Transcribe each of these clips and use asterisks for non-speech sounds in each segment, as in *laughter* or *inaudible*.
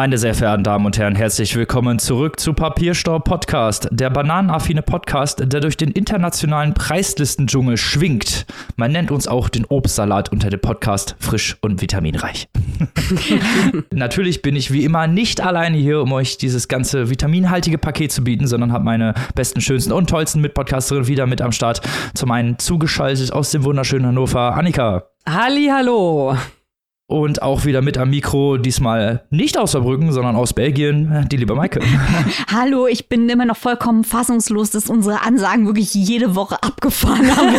Meine sehr verehrten Damen und Herren, herzlich willkommen zurück zu Papierstau Podcast, der bananenaffine Podcast, der durch den internationalen Preislistenendschungel schwingt. Man nennt uns auch den Obstsalat unter dem Podcast frisch und vitaminreich. *laughs* Natürlich bin ich wie immer nicht alleine hier, um euch dieses ganze vitaminhaltige Paket zu bieten, sondern habe meine besten, schönsten und tollsten Mitpodcasterinnen wieder mit am Start. Zum einen zugeschaltet aus dem wunderschönen Hannover, Annika. Halli, hallo. Und auch wieder mit am Mikro, diesmal nicht aus Saarbrücken, sondern aus Belgien, die liebe Maike. *laughs* Hallo, ich bin immer noch vollkommen fassungslos, dass unsere Ansagen wirklich jede Woche abgefahren haben.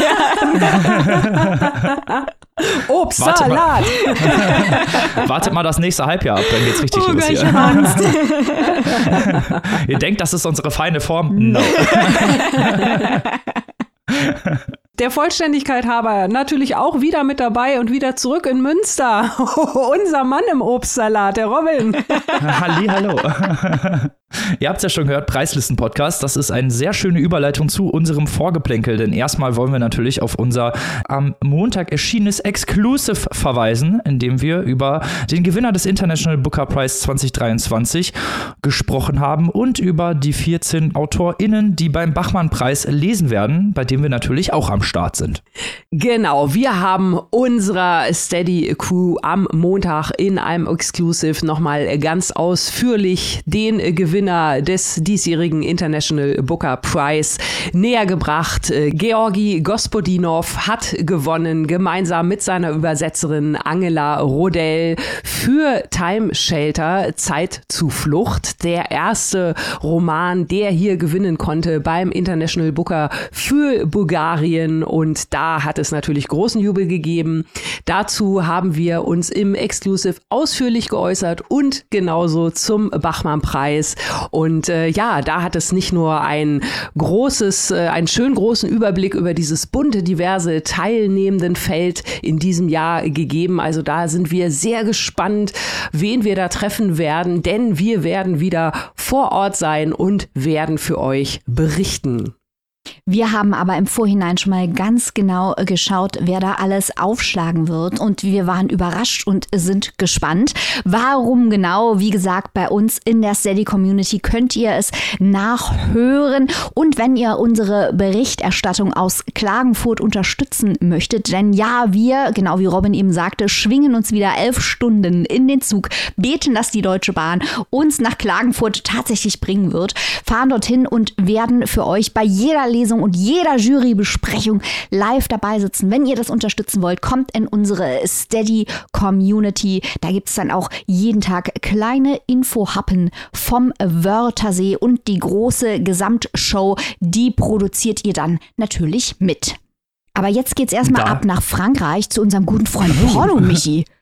*laughs* Obst, Wartet Salat. Mal, *laughs* wartet mal das nächste Halbjahr ab, dann geht's richtig oh, los hier. Angst. Ihr denkt, das ist unsere feine Form? No. Der Vollständigkeit halber natürlich auch wieder mit dabei und wieder zurück in Münster. *laughs* Unser Mann im Obstsalat, der Robin. *laughs* Halli, hallo. *laughs* Ihr habt es ja schon gehört, Preislisten-Podcast. Das ist eine sehr schöne Überleitung zu unserem Vorgeplänkel, denn erstmal wollen wir natürlich auf unser am Montag erschienenes Exclusive verweisen, in dem wir über den Gewinner des International Booker Prize 2023 gesprochen haben und über die 14 AutorInnen, die beim Bachmann-Preis lesen werden, bei dem wir natürlich auch am Start sind. Genau, wir haben unserer Steady Crew am Montag in einem Exclusive nochmal ganz ausführlich den Gewinner Gewinner des diesjährigen International Booker Prize näher gebracht. Äh, Georgi Gospodinov hat gewonnen, gemeinsam mit seiner Übersetzerin Angela Rodell für Time Shelter, Zeitzuflucht. Der erste Roman, der hier gewinnen konnte beim International Booker für Bulgarien. Und da hat es natürlich großen Jubel gegeben. Dazu haben wir uns im Exclusive ausführlich geäußert und genauso zum Bachmann-Preis. Und äh, ja, da hat es nicht nur ein großes, äh, einen schön großen Überblick über dieses bunte, diverse teilnehmenden Feld in diesem Jahr gegeben. Also da sind wir sehr gespannt, wen wir da treffen werden, denn wir werden wieder vor Ort sein und werden für euch berichten. Wir haben aber im Vorhinein schon mal ganz genau äh, geschaut, wer da alles aufschlagen wird. Und wir waren überrascht und sind gespannt. Warum genau? Wie gesagt, bei uns in der Steady Community könnt ihr es nachhören. Und wenn ihr unsere Berichterstattung aus Klagenfurt unterstützen möchtet, denn ja, wir, genau wie Robin eben sagte, schwingen uns wieder elf Stunden in den Zug, beten, dass die Deutsche Bahn uns nach Klagenfurt tatsächlich bringen wird, fahren dorthin und werden für euch bei jeder Lesung und jeder Jurybesprechung live dabei sitzen. Wenn ihr das unterstützen wollt, kommt in unsere Steady Community. Da gibt es dann auch jeden Tag kleine Infohappen vom Wörthersee und die große Gesamtshow, die produziert ihr dann natürlich mit. Aber jetzt geht's erstmal ab nach Frankreich zu unserem guten Freund Porno Michi. *laughs*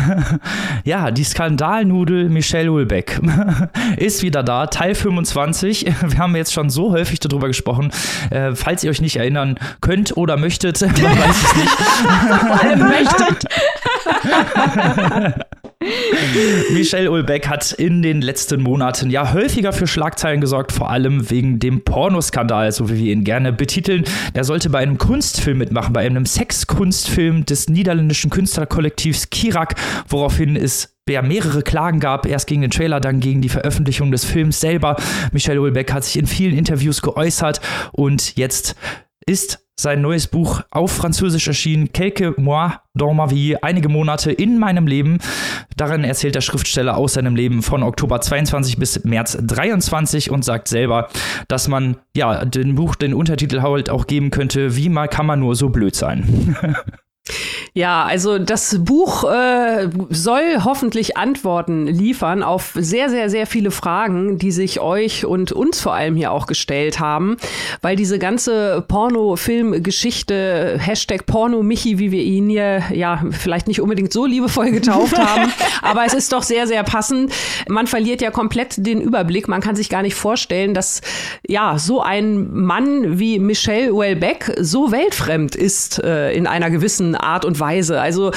*laughs* ja, die Skandalnudel Michelle Ulbeck *laughs* ist wieder da, Teil 25. *laughs* Wir haben jetzt schon so häufig darüber gesprochen. Äh, falls ihr euch nicht erinnern könnt oder möchtet, man weiß es nicht. Vor allem möchtet. Michelle Ulbeck hat in den letzten Monaten ja häufiger für Schlagzeilen gesorgt, vor allem wegen dem Pornoskandal, so wie wir ihn gerne betiteln. Er sollte bei einem Kunstfilm mitmachen, bei einem Sexkunstfilm des niederländischen Künstlerkollektivs Kirak, woraufhin es ja mehrere Klagen gab, erst gegen den Trailer, dann gegen die Veröffentlichung des Films selber. Michelle Ulbeck hat sich in vielen Interviews geäußert und jetzt ist sein neues Buch auf Französisch erschienen, Quelques mois dans ma vie, einige Monate in meinem Leben. Darin erzählt der Schriftsteller aus seinem Leben von Oktober 22 bis März 23 und sagt selber, dass man ja dem Buch den Untertitel halt auch geben könnte, wie mal kann man nur so blöd sein. *laughs* Ja, also das Buch äh, soll hoffentlich Antworten liefern auf sehr, sehr, sehr viele Fragen, die sich euch und uns vor allem hier auch gestellt haben, weil diese ganze Porno-Film-Geschichte, Hashtag Porno-Michi, wie wir ihn hier ja vielleicht nicht unbedingt so liebevoll getauft *laughs* haben, aber es ist doch sehr, sehr passend. Man verliert ja komplett den Überblick. Man kann sich gar nicht vorstellen, dass ja so ein Mann wie Michelle Welbeck so weltfremd ist äh, in einer gewissen Art und Weise. Also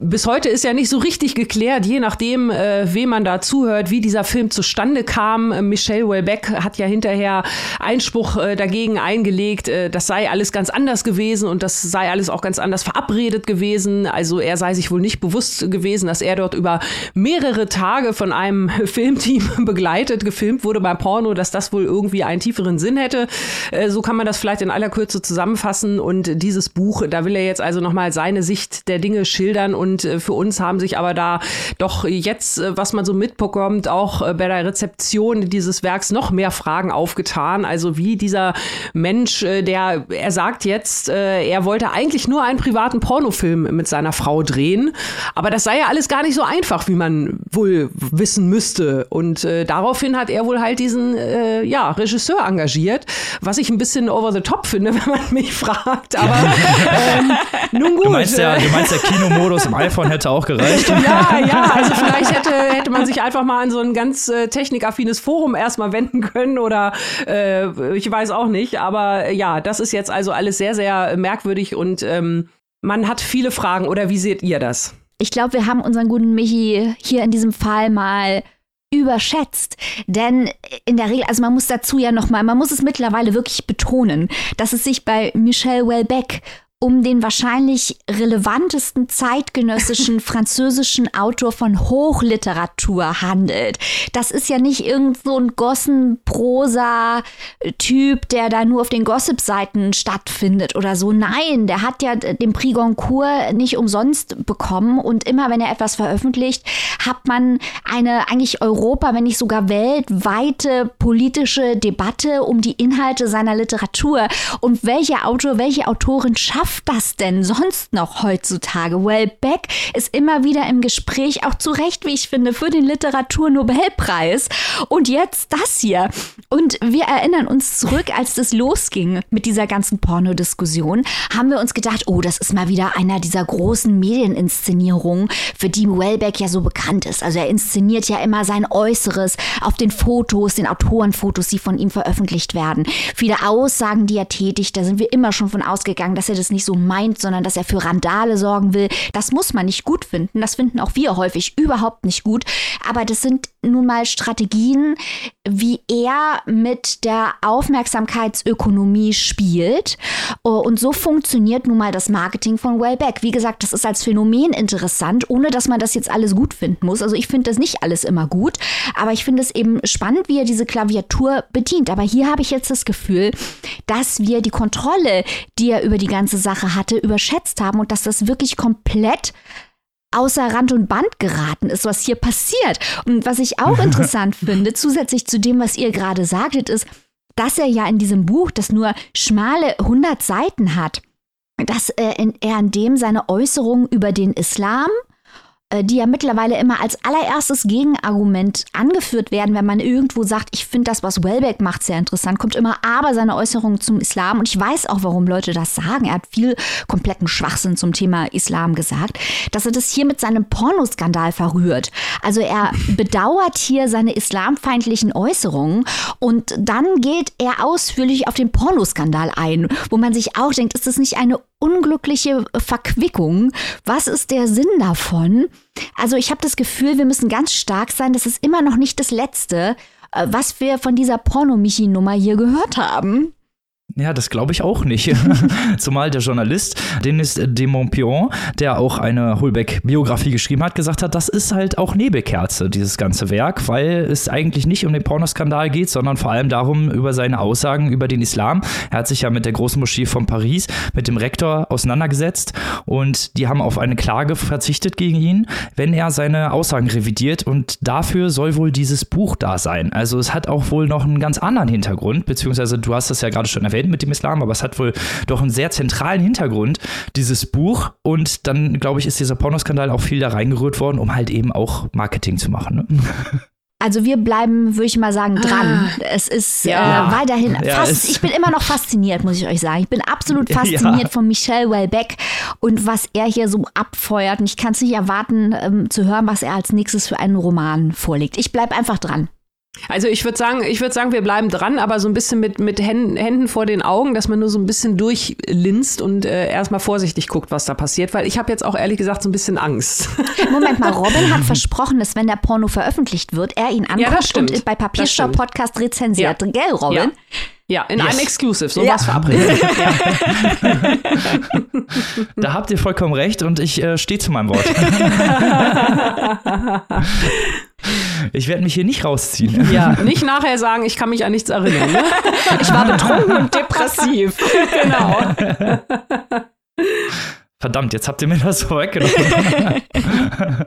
bis heute ist ja nicht so richtig geklärt, je nachdem, äh, wem man da zuhört, wie dieser Film zustande kam. Michelle Welbeck hat ja hinterher Einspruch äh, dagegen eingelegt, äh, das sei alles ganz anders gewesen und das sei alles auch ganz anders verabredet gewesen. Also er sei sich wohl nicht bewusst gewesen, dass er dort über mehrere Tage von einem *laughs* Filmteam begleitet, gefilmt wurde beim Porno, dass das wohl irgendwie einen tieferen Sinn hätte. Äh, so kann man das vielleicht in aller Kürze zusammenfassen. Und dieses Buch, da will er jetzt also nochmal seine Sicht der Dinge schildern. Und äh, für uns haben sich aber da doch jetzt, äh, was man so mitbekommt, auch bei der Rezeption dieses Werks noch mehr Fragen aufgetan. Also wie dieser Mensch, der, er sagt jetzt, er wollte eigentlich nur einen privaten Pornofilm mit seiner Frau drehen. Aber das sei ja alles gar nicht so einfach, wie man wohl wissen müsste. Und äh, daraufhin hat er wohl halt diesen äh, ja, Regisseur engagiert, was ich ein bisschen over the top finde, *laughs* wenn man mich fragt. Aber *laughs* ähm, nun gut. Du meinst, der, du meinst, der Kinomodus im iPhone hätte auch gereicht? Ja, ja, also vielleicht hätte, hätte man sich einfach mal an so ein ganz äh, technikaffines Forum erstmal wenden können oder äh, ich weiß auch nicht. Aber ja, das ist jetzt also alles sehr, sehr merkwürdig und ähm, man hat viele Fragen. Oder wie seht ihr das? Ich glaube, wir haben unseren guten Michi hier in diesem Fall mal überschätzt. Denn in der Regel, also man muss dazu ja nochmal, man muss es mittlerweile wirklich betonen, dass es sich bei Michel Welbeck um den wahrscheinlich relevantesten zeitgenössischen *laughs* französischen Autor von Hochliteratur handelt. Das ist ja nicht irgend so ein Gossenprosa-Typ, der da nur auf den Gossip-Seiten stattfindet oder so. Nein, der hat ja den Prix Goncourt nicht umsonst bekommen und immer wenn er etwas veröffentlicht, hat man eine eigentlich Europa, wenn nicht sogar weltweite politische Debatte um die Inhalte seiner Literatur und welcher Autor, welche Autorin schafft schafft das denn sonst noch heutzutage? Well, Beck ist immer wieder im Gespräch, auch zu Recht, wie ich finde, für den Literaturnobelpreis. Und jetzt das hier. Und wir erinnern uns zurück, als das losging mit dieser ganzen Pornodiskussion, haben wir uns gedacht, oh, das ist mal wieder einer dieser großen Medieninszenierungen, für die Wellbeck ja so bekannt ist. Also er inszeniert ja immer sein Äußeres auf den Fotos, den Autorenfotos, die von ihm veröffentlicht werden. Viele Aussagen, die er tätigt, da sind wir immer schon von ausgegangen, dass er das nicht nicht so meint, sondern dass er für Randale sorgen will. Das muss man nicht gut finden. Das finden auch wir häufig überhaupt nicht gut. Aber das sind nun mal Strategien, wie er mit der Aufmerksamkeitsökonomie spielt. Und so funktioniert nun mal das Marketing von Wellbeck. Wie gesagt, das ist als Phänomen interessant, ohne dass man das jetzt alles gut finden muss. Also ich finde das nicht alles immer gut, aber ich finde es eben spannend, wie er diese Klaviatur bedient. Aber hier habe ich jetzt das Gefühl, dass wir die Kontrolle, die er über die ganze Sache hatte, überschätzt haben und dass das wirklich komplett außer Rand und Band geraten ist, was hier passiert. Und was ich auch *laughs* interessant finde, zusätzlich zu dem, was ihr gerade sagtet, ist, dass er ja in diesem Buch, das nur schmale 100 Seiten hat, dass er in, er in dem seine Äußerungen über den Islam äh, die ja mittlerweile immer als allererstes Gegenargument angeführt werden, wenn man irgendwo sagt, ich finde das, was Wellbeck macht, sehr interessant, kommt immer aber seine Äußerungen zum Islam. Und ich weiß auch, warum Leute das sagen. Er hat viel kompletten Schwachsinn zum Thema Islam gesagt, dass er das hier mit seinem Pornoskandal verrührt. Also er *laughs* bedauert hier seine islamfeindlichen Äußerungen und dann geht er ausführlich auf den Pornoskandal ein, wo man sich auch denkt, ist das nicht eine unglückliche Verquickung. Was ist der Sinn davon? Also ich habe das Gefühl, wir müssen ganz stark sein. Das ist immer noch nicht das Letzte, äh, was wir von dieser Pornomichi-Nummer hier gehört haben. Ja, das glaube ich auch nicht. *laughs* Zumal der Journalist, Denis de Montpion, der auch eine Holbeck-Biografie geschrieben hat, gesagt hat, das ist halt auch Nebelkerze, dieses ganze Werk, weil es eigentlich nicht um den Pornoskandal geht, sondern vor allem darum, über seine Aussagen über den Islam. Er hat sich ja mit der großen Moschee von Paris, mit dem Rektor auseinandergesetzt und die haben auf eine Klage verzichtet gegen ihn, wenn er seine Aussagen revidiert und dafür soll wohl dieses Buch da sein. Also es hat auch wohl noch einen ganz anderen Hintergrund, beziehungsweise du hast das ja gerade schon erwähnt, mit dem Islam, aber es hat wohl doch einen sehr zentralen Hintergrund, dieses Buch. Und dann, glaube ich, ist dieser Pornoskandal auch viel da reingerührt worden, um halt eben auch Marketing zu machen. Ne? *laughs* Also wir bleiben, würde ich mal sagen, dran. Ah. Es ist ja. äh, weiterhin ja, fast, ich bin immer noch fasziniert, muss ich euch sagen. Ich bin absolut *laughs* fasziniert ja. von Michel Welbeck und was er hier so abfeuert. Und ich kann es nicht erwarten, ähm, zu hören, was er als nächstes für einen Roman vorlegt. Ich bleibe einfach dran. Also ich würde sagen, ich würde sagen, wir bleiben dran, aber so ein bisschen mit, mit Händen, Händen vor den Augen, dass man nur so ein bisschen durchlinst und äh, erstmal vorsichtig guckt, was da passiert, weil ich habe jetzt auch ehrlich gesagt so ein bisschen Angst. *laughs* Moment mal, Robin hat versprochen, dass wenn der Porno veröffentlicht wird, er ihn anguckt ja, und bei Papierstau Podcast rezensiert. Ja. Gell, Robin? Ja. Ja, in yes. einem Exclusive, so ja. war's verabredet. *laughs* da habt ihr vollkommen recht und ich äh, stehe zu meinem Wort. *laughs* Ich werde mich hier nicht rausziehen. Ja, nicht nachher sagen, ich kann mich an nichts erinnern. Ne? Ich war betrunken und depressiv. *laughs* genau. Verdammt, jetzt habt ihr mir das vorweggenommen. *laughs*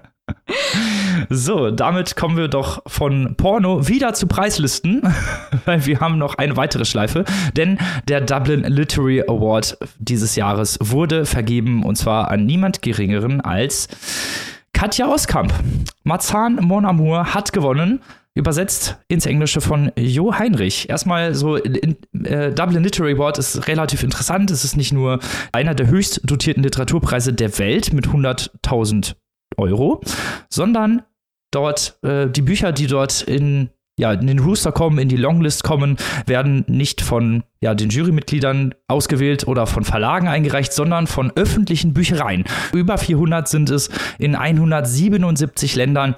so, damit kommen wir doch von Porno wieder zu Preislisten, *laughs* weil wir haben noch eine weitere Schleife, denn der Dublin Literary Award dieses Jahres wurde vergeben und zwar an niemand geringeren als Katja Oskamp. Marzahn Mon Amour hat gewonnen. Übersetzt ins Englische von Jo Heinrich. Erstmal so, in, äh, Dublin Literary Award ist relativ interessant. Es ist nicht nur einer der höchst dotierten Literaturpreise der Welt mit 100.000 Euro, sondern dort äh, die Bücher, die dort in ja, in den Rooster kommen, in die Longlist kommen, werden nicht von ja, den Jurymitgliedern ausgewählt oder von Verlagen eingereicht, sondern von öffentlichen Büchereien. Über 400 sind es in 177 Ländern,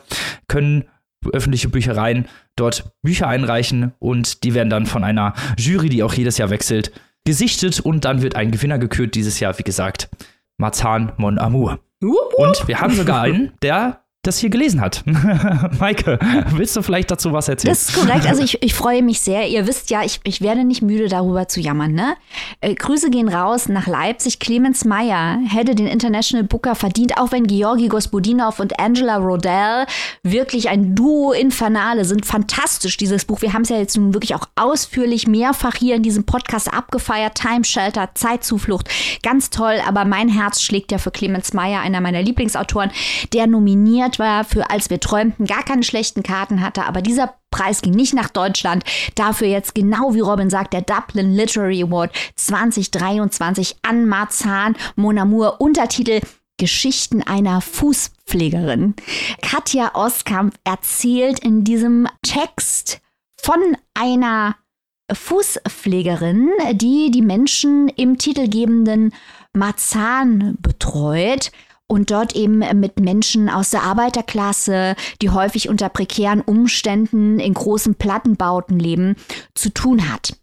können öffentliche Büchereien dort Bücher einreichen und die werden dann von einer Jury, die auch jedes Jahr wechselt, gesichtet und dann wird ein Gewinner gekürt. Dieses Jahr, wie gesagt, Marzahn Mon Amour. Und wir haben sogar einen, der das hier gelesen hat. *laughs* Maike, willst du vielleicht dazu was erzählen? Das ist korrekt. Also ich, ich freue mich sehr. Ihr wisst ja, ich, ich werde nicht müde, darüber zu jammern. Ne? Äh, Grüße gehen raus nach Leipzig. Clemens Meyer hätte den International Booker verdient, auch wenn Georgi Gospodinov und Angela Rodell wirklich ein Duo Infernale sind. Fantastisch, dieses Buch. Wir haben es ja jetzt nun wirklich auch ausführlich mehrfach hier in diesem Podcast abgefeiert. Time Shelter, Zeitzuflucht. Ganz toll. Aber mein Herz schlägt ja für Clemens Meyer, einer meiner Lieblingsautoren, der nominiert nominiert war für Als wir träumten, gar keine schlechten Karten hatte, aber dieser Preis ging nicht nach Deutschland. Dafür jetzt genau wie Robin sagt, der Dublin Literary Award 2023 an Marzahn Mon Amour Untertitel Geschichten einer Fußpflegerin. Katja Oskamp erzählt in diesem Text von einer Fußpflegerin, die die Menschen im titelgebenden Marzahn betreut und dort eben mit Menschen aus der Arbeiterklasse, die häufig unter prekären Umständen in großen Plattenbauten leben, zu tun hat.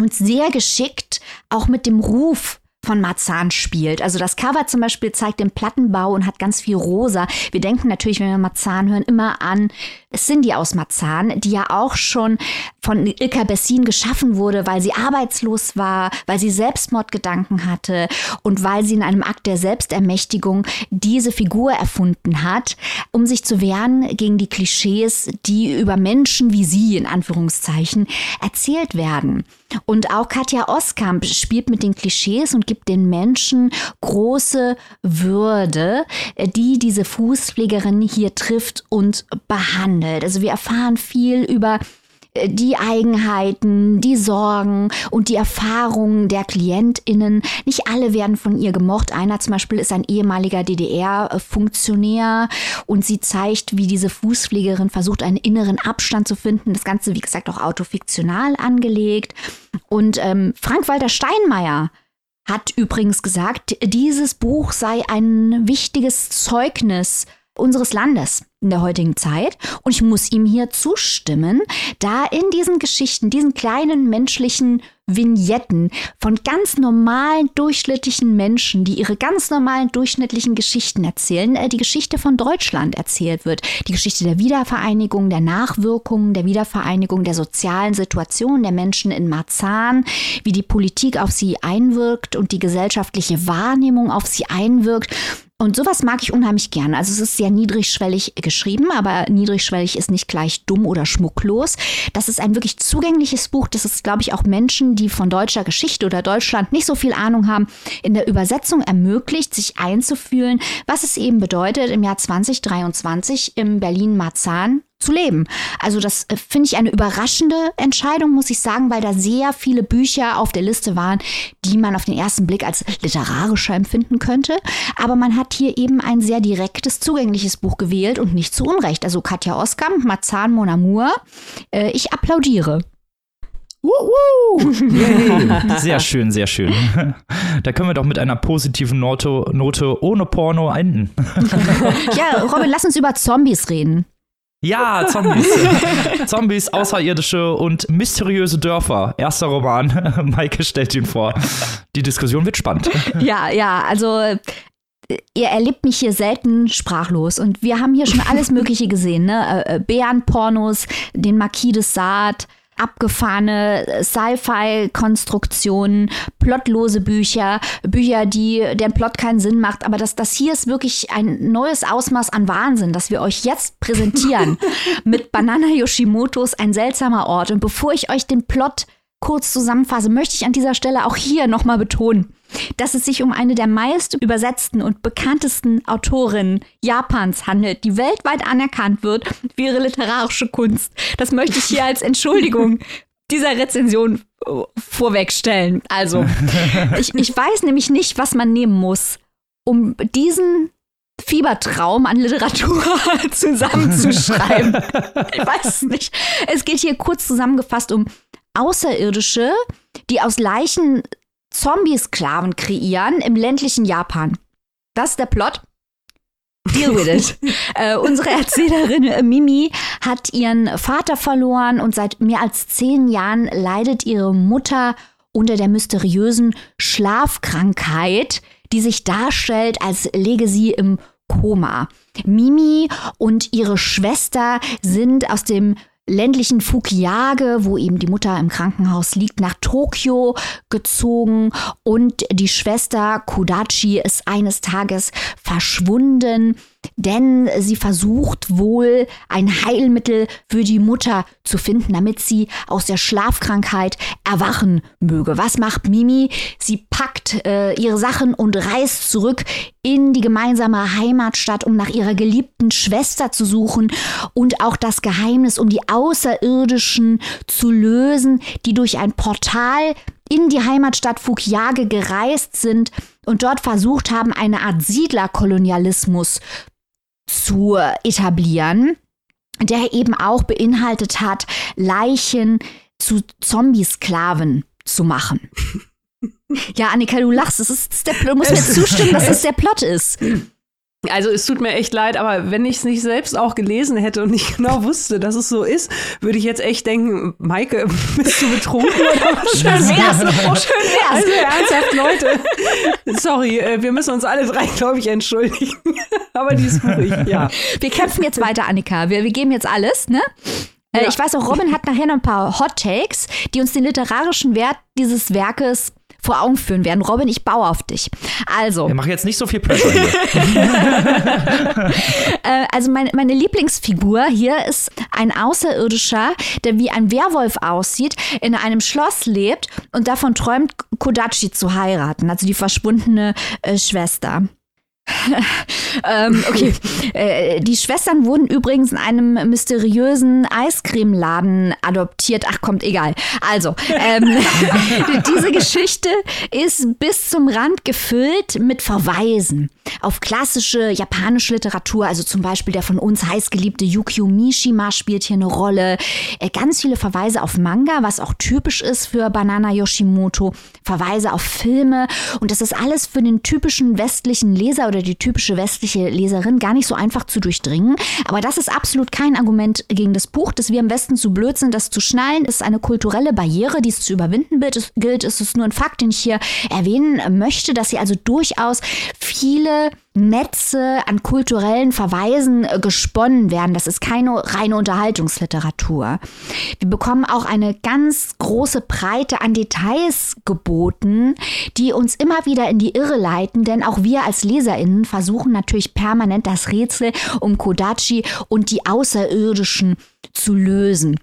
Und sehr geschickt auch mit dem Ruf von Marzahn spielt. Also das Cover zum Beispiel zeigt den Plattenbau und hat ganz viel rosa. Wir denken natürlich, wenn wir Marzahn hören, immer an Cindy aus Marzahn, die ja auch schon von Ilka Bessin geschaffen wurde, weil sie arbeitslos war, weil sie Selbstmordgedanken hatte und weil sie in einem Akt der Selbstermächtigung diese Figur erfunden hat, um sich zu wehren gegen die Klischees, die über Menschen wie sie in Anführungszeichen erzählt werden. Und auch Katja Oskamp spielt mit den Klischees und gibt den Menschen große Würde, die diese Fußpflegerin hier trifft und behandelt. Also wir erfahren viel über die Eigenheiten, die Sorgen und die Erfahrungen der KlientInnen. Nicht alle werden von ihr gemocht. Einer zum Beispiel ist ein ehemaliger DDR-Funktionär und sie zeigt, wie diese Fußpflegerin versucht, einen inneren Abstand zu finden. Das Ganze, wie gesagt, auch autofiktional angelegt. Und ähm, Frank-Walter Steinmeier hat übrigens gesagt, dieses Buch sei ein wichtiges Zeugnis unseres Landes in der heutigen Zeit. Und ich muss ihm hier zustimmen, da in diesen Geschichten, diesen kleinen menschlichen Vignetten von ganz normalen, durchschnittlichen Menschen, die ihre ganz normalen, durchschnittlichen Geschichten erzählen, äh, die Geschichte von Deutschland erzählt wird. Die Geschichte der Wiedervereinigung, der Nachwirkungen, der Wiedervereinigung, der sozialen Situation der Menschen in Marzahn, wie die Politik auf sie einwirkt und die gesellschaftliche Wahrnehmung auf sie einwirkt. Und sowas mag ich unheimlich gerne. Also es ist sehr niedrigschwellig geschrieben, aber niedrigschwellig ist nicht gleich dumm oder schmucklos. Das ist ein wirklich zugängliches Buch. Das ist, glaube ich, auch Menschen, die von deutscher Geschichte oder Deutschland nicht so viel Ahnung haben, in der Übersetzung ermöglicht, sich einzufühlen, was es eben bedeutet, im Jahr 2023 im Berlin-Marzahn zu leben. Also das äh, finde ich eine überraschende Entscheidung, muss ich sagen, weil da sehr viele Bücher auf der Liste waren, die man auf den ersten Blick als literarischer empfinden könnte. Aber man hat hier eben ein sehr direktes, zugängliches Buch gewählt und nicht zu Unrecht. Also Katja Oskam, Marzahn Mon Amour, äh, ich applaudiere. *laughs* sehr schön, sehr schön. *laughs* Da können wir doch mit einer positiven Note, Note ohne Porno enden. *laughs* Ja, Robin, lass uns über Zombies reden. Ja, Zombies. *laughs* Zombies, Außerirdische und mysteriöse Dörfer. Erster Roman. *laughs* Maike stellt ihn vor. Die Diskussion wird spannend. Ja, ja, also äh, ihr erlebt mich hier selten sprachlos und wir haben hier schon alles Mögliche gesehen, ne? Äh, äh, Bärenpornos, den Marquis de Sade, abgefahrene Sci-Fi-Konstruktionen, plotlose Bücher, Bücher, die deren Plot keinen Sinn macht. Aber das, das hier ist wirklich ein neues Ausmaß an Wahnsinn, das wir euch jetzt präsentieren. *laughs* Mit Banana Yoshimotos Ein seltsamer Ort. Und bevor ich euch den Plot kurz zusammenfasse, möchte ich an dieser Stelle auch hier nochmal betonen, dass es sich um eine der meist übersetzten und bekanntesten Autorinnen Japans handelt, die weltweit anerkannt wird für ihre literarische Kunst. Das möchte ich hier als Entschuldigung *laughs* dieser Rezension äh, vorwegstellen. Also, ich, ich weiß nämlich nicht, was man nehmen muss, um diesen Fiebertraum an Literatur *laughs* zusammenzuschreiben. ich weiß es nicht. Es geht hier kurz zusammengefasst um Außerirdische, die aus Leichen Zombie-Sklaven kreieren im ländlichen Japan. Das ist der Plot. Deal with it. *laughs* äh, unsere Erzählerin äh, Mimi hat ihren Vater verloren und seit mehr als zehn Jahren leidet ihre Mutter unter der mysteriösen Schlafkrankheit, die sich darstellt, als läge sie im Koma. Mimi und ihre Schwester sind aus dem ländlichen Fukiage, wo eben die Mutter im Krankenhaus liegt, nach Tokio gezogen. Und die Schwester Kodachi ist eines Tages verschwunden, denn sie versucht wohl ein Heilmittel für die Mutter zu finden, damit sie aus der Schlafkrankheit erwachen möge. Was macht Mimi? Sie packt äh, ihre Sachen und reist zurück in die gemeinsame Heimatstadt, um nach ihrer geliebten Schwester zu suchen und auch das Geheimnis um die Außerirdischen zu lösen, die durch ein Portal in die Heimatstadt Fukiage gereist sind und dort versucht haben, eine Art Siedlerkolonialismus zu etablieren, der eben auch beinhaltet hat, Leichen zu Zombie-Sklaven zu machen. *laughs* Ja, Annika, du lachst. Das ist, der, du musst mir zustimmen, dass das der Plot ist. *laughs* Also es tut mir echt leid, aber wenn ich es nicht selbst auch gelesen hätte und nicht *laughs* genau wusste, dass es so ist, würde ich jetzt echt denken, Maike, *laughs* bist du betrunken? *laughs* Schön wär's. Oh, schön wär's. Also ernsthaft, Leute. Sorry, äh, wir müssen uns alle drei, glaube ich, entschuldigen. aber die ist ruhig, ja. Wir kämpfen jetzt weiter, Annika. Wir, wir geben jetzt alles, ne? Äh, Ja. Ich weiß auch, Robin hat nachher noch ein paar Hot Takes, die uns den literarischen Wert dieses Werkes vor Augen führen werden. Robin, ich baue auf dich. Also, Wir machen jetzt nicht so viel Pressure hier. *laughs* Äh, also meine, meine Lieblingsfigur hier ist ein Außerirdischer, der wie ein Werwolf aussieht, in einem Schloss lebt und davon träumt, Kodachi zu heiraten, also die verschwundene äh, Schwester. *laughs* ähm, okay. Äh, die Schwestern wurden übrigens in einem mysteriösen Eiscremeladen adoptiert. Ach, kommt, egal. Also, ähm, *laughs* diese Geschichte ist bis zum Rand gefüllt mit Verweisen auf klassische japanische Literatur. Also zum Beispiel der von uns heißgeliebte Yukio Mishima spielt hier eine Rolle. Äh, ganz viele Verweise auf Manga, was auch typisch ist für Banana Yoshimoto. Verweise auf Filme. Und das ist alles für den typischen westlichen Leser oder die typische westliche Leserin gar nicht so einfach zu durchdringen. Aber das ist absolut kein Argument gegen das Buch, dass wir im Westen zu blöd sind, das zu schnallen. Das ist eine kulturelle Barriere, die es zu überwinden gilt. Es ist nur ein Fakt, den ich hier erwähnen möchte, dass sie also durchaus viele Netze an kulturellen Verweisen äh, gesponnen werden. Das ist keine reine Unterhaltungsliteratur. Wir bekommen auch eine ganz große Breite an Details geboten, die uns immer wieder in die Irre leiten, denn auch wir als LeserInnen versuchen natürlich permanent das Rätsel um Kodachi und die Außerirdischen zu lösen.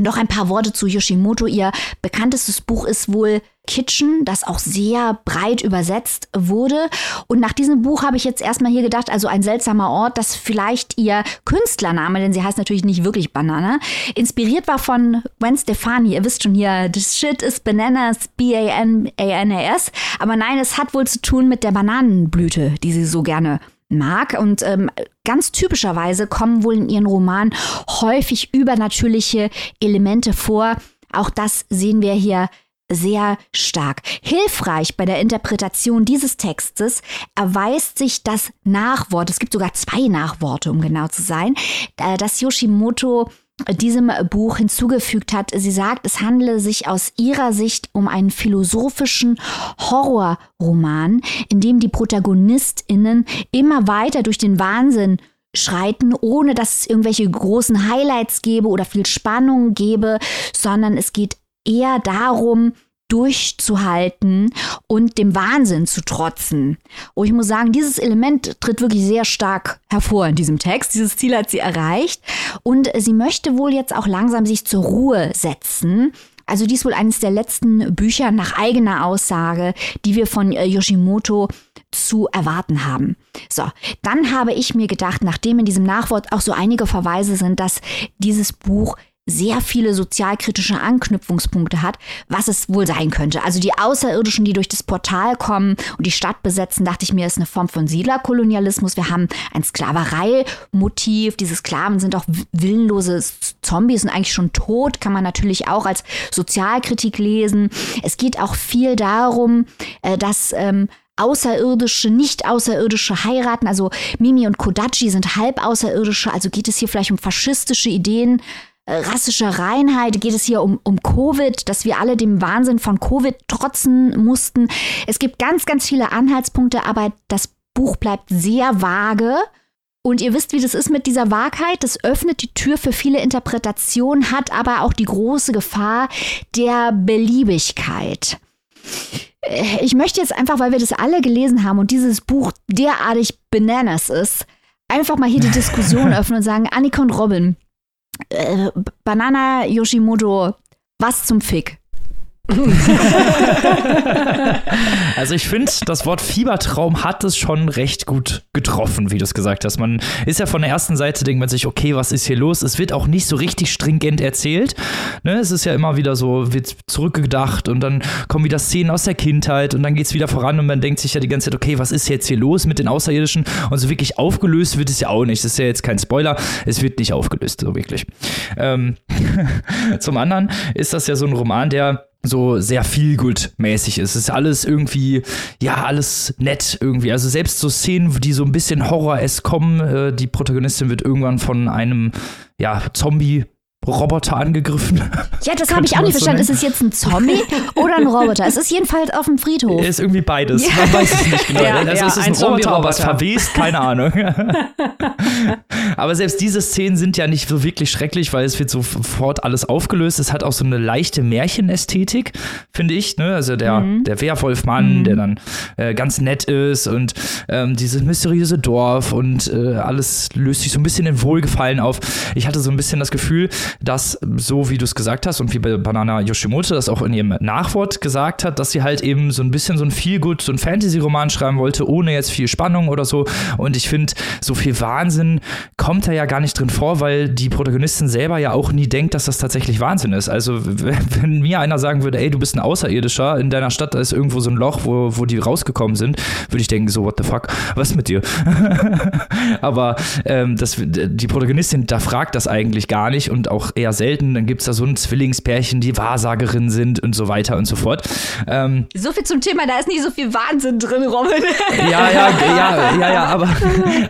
Noch ein paar Worte zu Yoshimoto. Ihr bekanntestes Buch ist wohl Kitchen, das auch sehr breit übersetzt wurde. Und nach diesem Buch habe ich jetzt erstmal hier gedacht, also ein seltsamer Ort, dass vielleicht ihr Künstlername, denn sie heißt natürlich nicht wirklich Banana, inspiriert war von Gwen Stefani. Ihr wisst schon hier, this shit is bananas, B-A-N-A-N-A-S. Aber nein, es hat wohl zu tun mit der Bananenblüte, die sie so gerne mag. Und ähm, ganz typischerweise kommen wohl in ihren Romanen häufig übernatürliche Elemente vor. Auch das sehen wir hier sehr stark. Hilfreich bei der Interpretation dieses Textes erweist sich das Nachwort, es gibt sogar zwei Nachworte, um genau zu sein, äh, das Yoshimoto diesem Buch hinzugefügt hat. Sie sagt, es handele sich aus ihrer Sicht um einen philosophischen Horrorroman, in dem die Protagonistinnen immer weiter durch den Wahnsinn schreiten, ohne dass es irgendwelche großen Highlights gäbe oder viel Spannung gäbe, sondern es geht eher darum, durchzuhalten und dem Wahnsinn zu trotzen. Und ich muss sagen, dieses Element tritt wirklich sehr stark hervor in diesem Text. Dieses Ziel hat sie erreicht und sie möchte wohl jetzt auch langsam sich zur Ruhe setzen. Also dies wohl eines der letzten Bücher nach eigener Aussage, die wir von äh, Yoshimoto zu erwarten haben. So, dann habe ich mir gedacht, nachdem in diesem Nachwort auch so einige Verweise sind, dass dieses Buch sehr viele sozialkritische Anknüpfungspunkte hat, was es wohl sein könnte. Also die Außerirdischen, die durch das Portal kommen und die Stadt besetzen, dachte ich mir, ist eine Form von Siedlerkolonialismus. Wir haben ein Sklaverei-Motiv. Diese Sklaven sind auch willenlose Zombies und eigentlich schon tot, kann man natürlich auch als Sozialkritik lesen. Es geht auch viel darum, äh, dass ähm, Außerirdische, nicht Außerirdische heiraten. Also Mimi und Kodachi sind halb Außerirdische. Also geht es hier vielleicht um faschistische Ideen rassischer Reinheit, geht es hier um, um Covid, dass wir alle dem Wahnsinn von Covid trotzen mussten. Es gibt ganz, ganz viele Anhaltspunkte, aber das Buch bleibt sehr vage. Und ihr wisst, wie das ist mit dieser Wahrheit. Das öffnet die Tür für viele Interpretationen, hat aber auch die große Gefahr der Beliebigkeit. Äh, ich möchte jetzt einfach, weil wir das alle gelesen haben und dieses Buch derartig bananas ist, einfach mal hier die Diskussion *laughs* öffnen und sagen, Annika und Robin, äh, Banana Yoshimoto, was zum Fick? *laughs* also ich finde, das Wort Fiebertraum hat es schon recht gut getroffen, wie du es gesagt hast. Man ist ja von der ersten Seite, denkt man sich, okay, was ist hier los? Es wird auch nicht so richtig stringent erzählt. Ne? Es ist ja immer wieder so, wird zurückgedacht und dann kommen wieder Szenen aus der Kindheit und dann geht es wieder voran und man denkt sich ja die ganze Zeit, okay, was ist jetzt hier los mit den Außerirdischen? Und so wirklich aufgelöst wird es ja auch nicht. Das ist ja jetzt kein Spoiler, es wird nicht aufgelöst, so wirklich. Ähm, *laughs* zum anderen ist das ja so ein Roman, der so sehr feelgood-mäßig ist. Es ist alles irgendwie, ja, alles nett irgendwie. Also selbst so Szenen, die so ein bisschen Horror-es kommen, äh, die Protagonistin wird irgendwann von einem, ja, Zombie Roboter angegriffen. Ja, das habe ich auch nicht verstanden. So ist es jetzt ein Zombie oder ein Roboter? Es ist jedenfalls auf dem Friedhof. Ist irgendwie beides. Ja. Man weiß es nicht genau. Ja, also ja, ist es ein, ein Roboter, aber es verwest? Keine Ahnung. *laughs* aber selbst diese Szenen sind ja nicht so wirklich schrecklich, weil es wird sofort alles aufgelöst. Es hat auch so eine leichte Märchenästhetik, finde ich. Ne? Also der, mhm. der Werwolfmann, mhm. der dann äh, ganz nett ist und ähm, dieses mysteriöse Dorf und äh, alles löst sich so ein bisschen in Wohlgefallen auf. Ich hatte so ein bisschen das Gefühl, dass, so wie du es gesagt hast und wie Banana Yoshimoto das auch in ihrem Nachwort gesagt hat, dass sie halt eben so ein bisschen so ein Feelgood, so ein Fantasy-Roman schreiben wollte, ohne jetzt viel Spannung oder so. Und ich finde, so viel Wahnsinn kommt da ja gar nicht drin vor, weil die Protagonistin selber ja auch nie denkt, dass das tatsächlich Wahnsinn ist. Also, wenn mir einer sagen würde, ey, du bist ein Außerirdischer, in deiner Stadt da ist irgendwo so ein Loch, wo, wo die rausgekommen sind, würde ich denken, so, what the fuck, was mit dir? *laughs* Aber ähm, das, die Protagonistin, da fragt das eigentlich gar nicht und auch eher selten. Dann gibt es da so ein Zwillingspärchen, die Wahrsagerinnen sind und so weiter und so fort. Ähm, so viel zum Thema, da ist nicht so viel Wahnsinn drin, Robin. Ja, ja, ja, ja, ja, aber,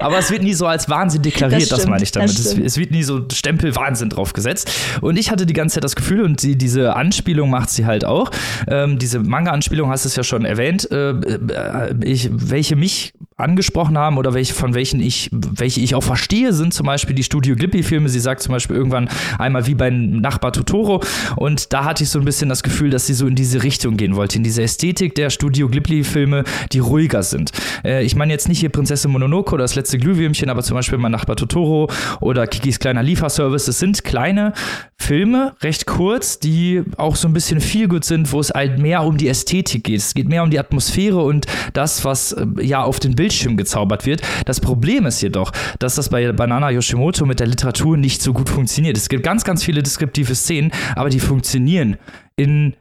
aber es wird nie so als Wahnsinn deklariert, das, stimmt, das meine ich damit. Es, es, wird nie so Stempel Wahnsinn drauf gesetzt. Und ich hatte die ganze Zeit das Gefühl, und die, diese Anspielung macht sie halt auch. Ähm, diese Manga-Anspielung hast du es ja schon erwähnt, äh, äh ich, welche mich angesprochen haben oder welche, von welchen ich, welche ich auch verstehe, sind zum Beispiel die Studio Ghibli-Filme. Sie sagt zum Beispiel irgendwann einmal wie beim Nachbar Totoro. Und da hatte ich so ein bisschen das Gefühl, dass sie so in diese Richtung gehen wollte, in diese Ästhetik der Studio Ghibli-Filme, die ruhiger sind. Äh, ich meine jetzt nicht hier Prinzessin Mononoke oder das letzte Glühwürmchen, aber zum Beispiel mein Nachbar Totoro oder Kikis kleiner Lieferservice. Das sind kleine Filme, recht kurz, die auch so ein bisschen viel gut sind, wo es halt mehr um die Ästhetik geht. Es geht mehr um die Atmosphäre und das, was äh, ja auf den Bildschirm gezaubert wird. Das Problem ist jedoch, dass das bei Banana Yoshimoto mit der Literatur nicht so gut funktioniert. Es gibt ganz, ganz viele deskriptive Szenen, aber die funktionieren in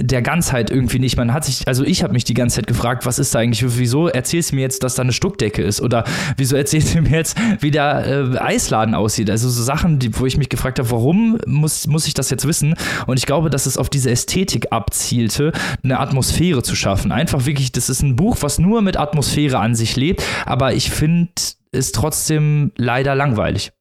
der Ganzheit irgendwie nicht. Man hat sich, also ich habe mich die ganze Zeit gefragt, was ist da eigentlich, wieso erzählst du mir jetzt, dass da eine Stuckdecke ist? Oder wieso erzählst du *laughs* mir jetzt, wie der äh, Eisladen aussieht? Also so Sachen, die, wo ich mich gefragt habe, warum muss, muss ich das jetzt wissen? Und ich glaube, dass es auf diese Ästhetik abzielte, eine Atmosphäre zu schaffen. Einfach wirklich, das ist ein Buch, was nur mit Atmosphäre an sich lebt, aber ich finde es trotzdem leider langweilig.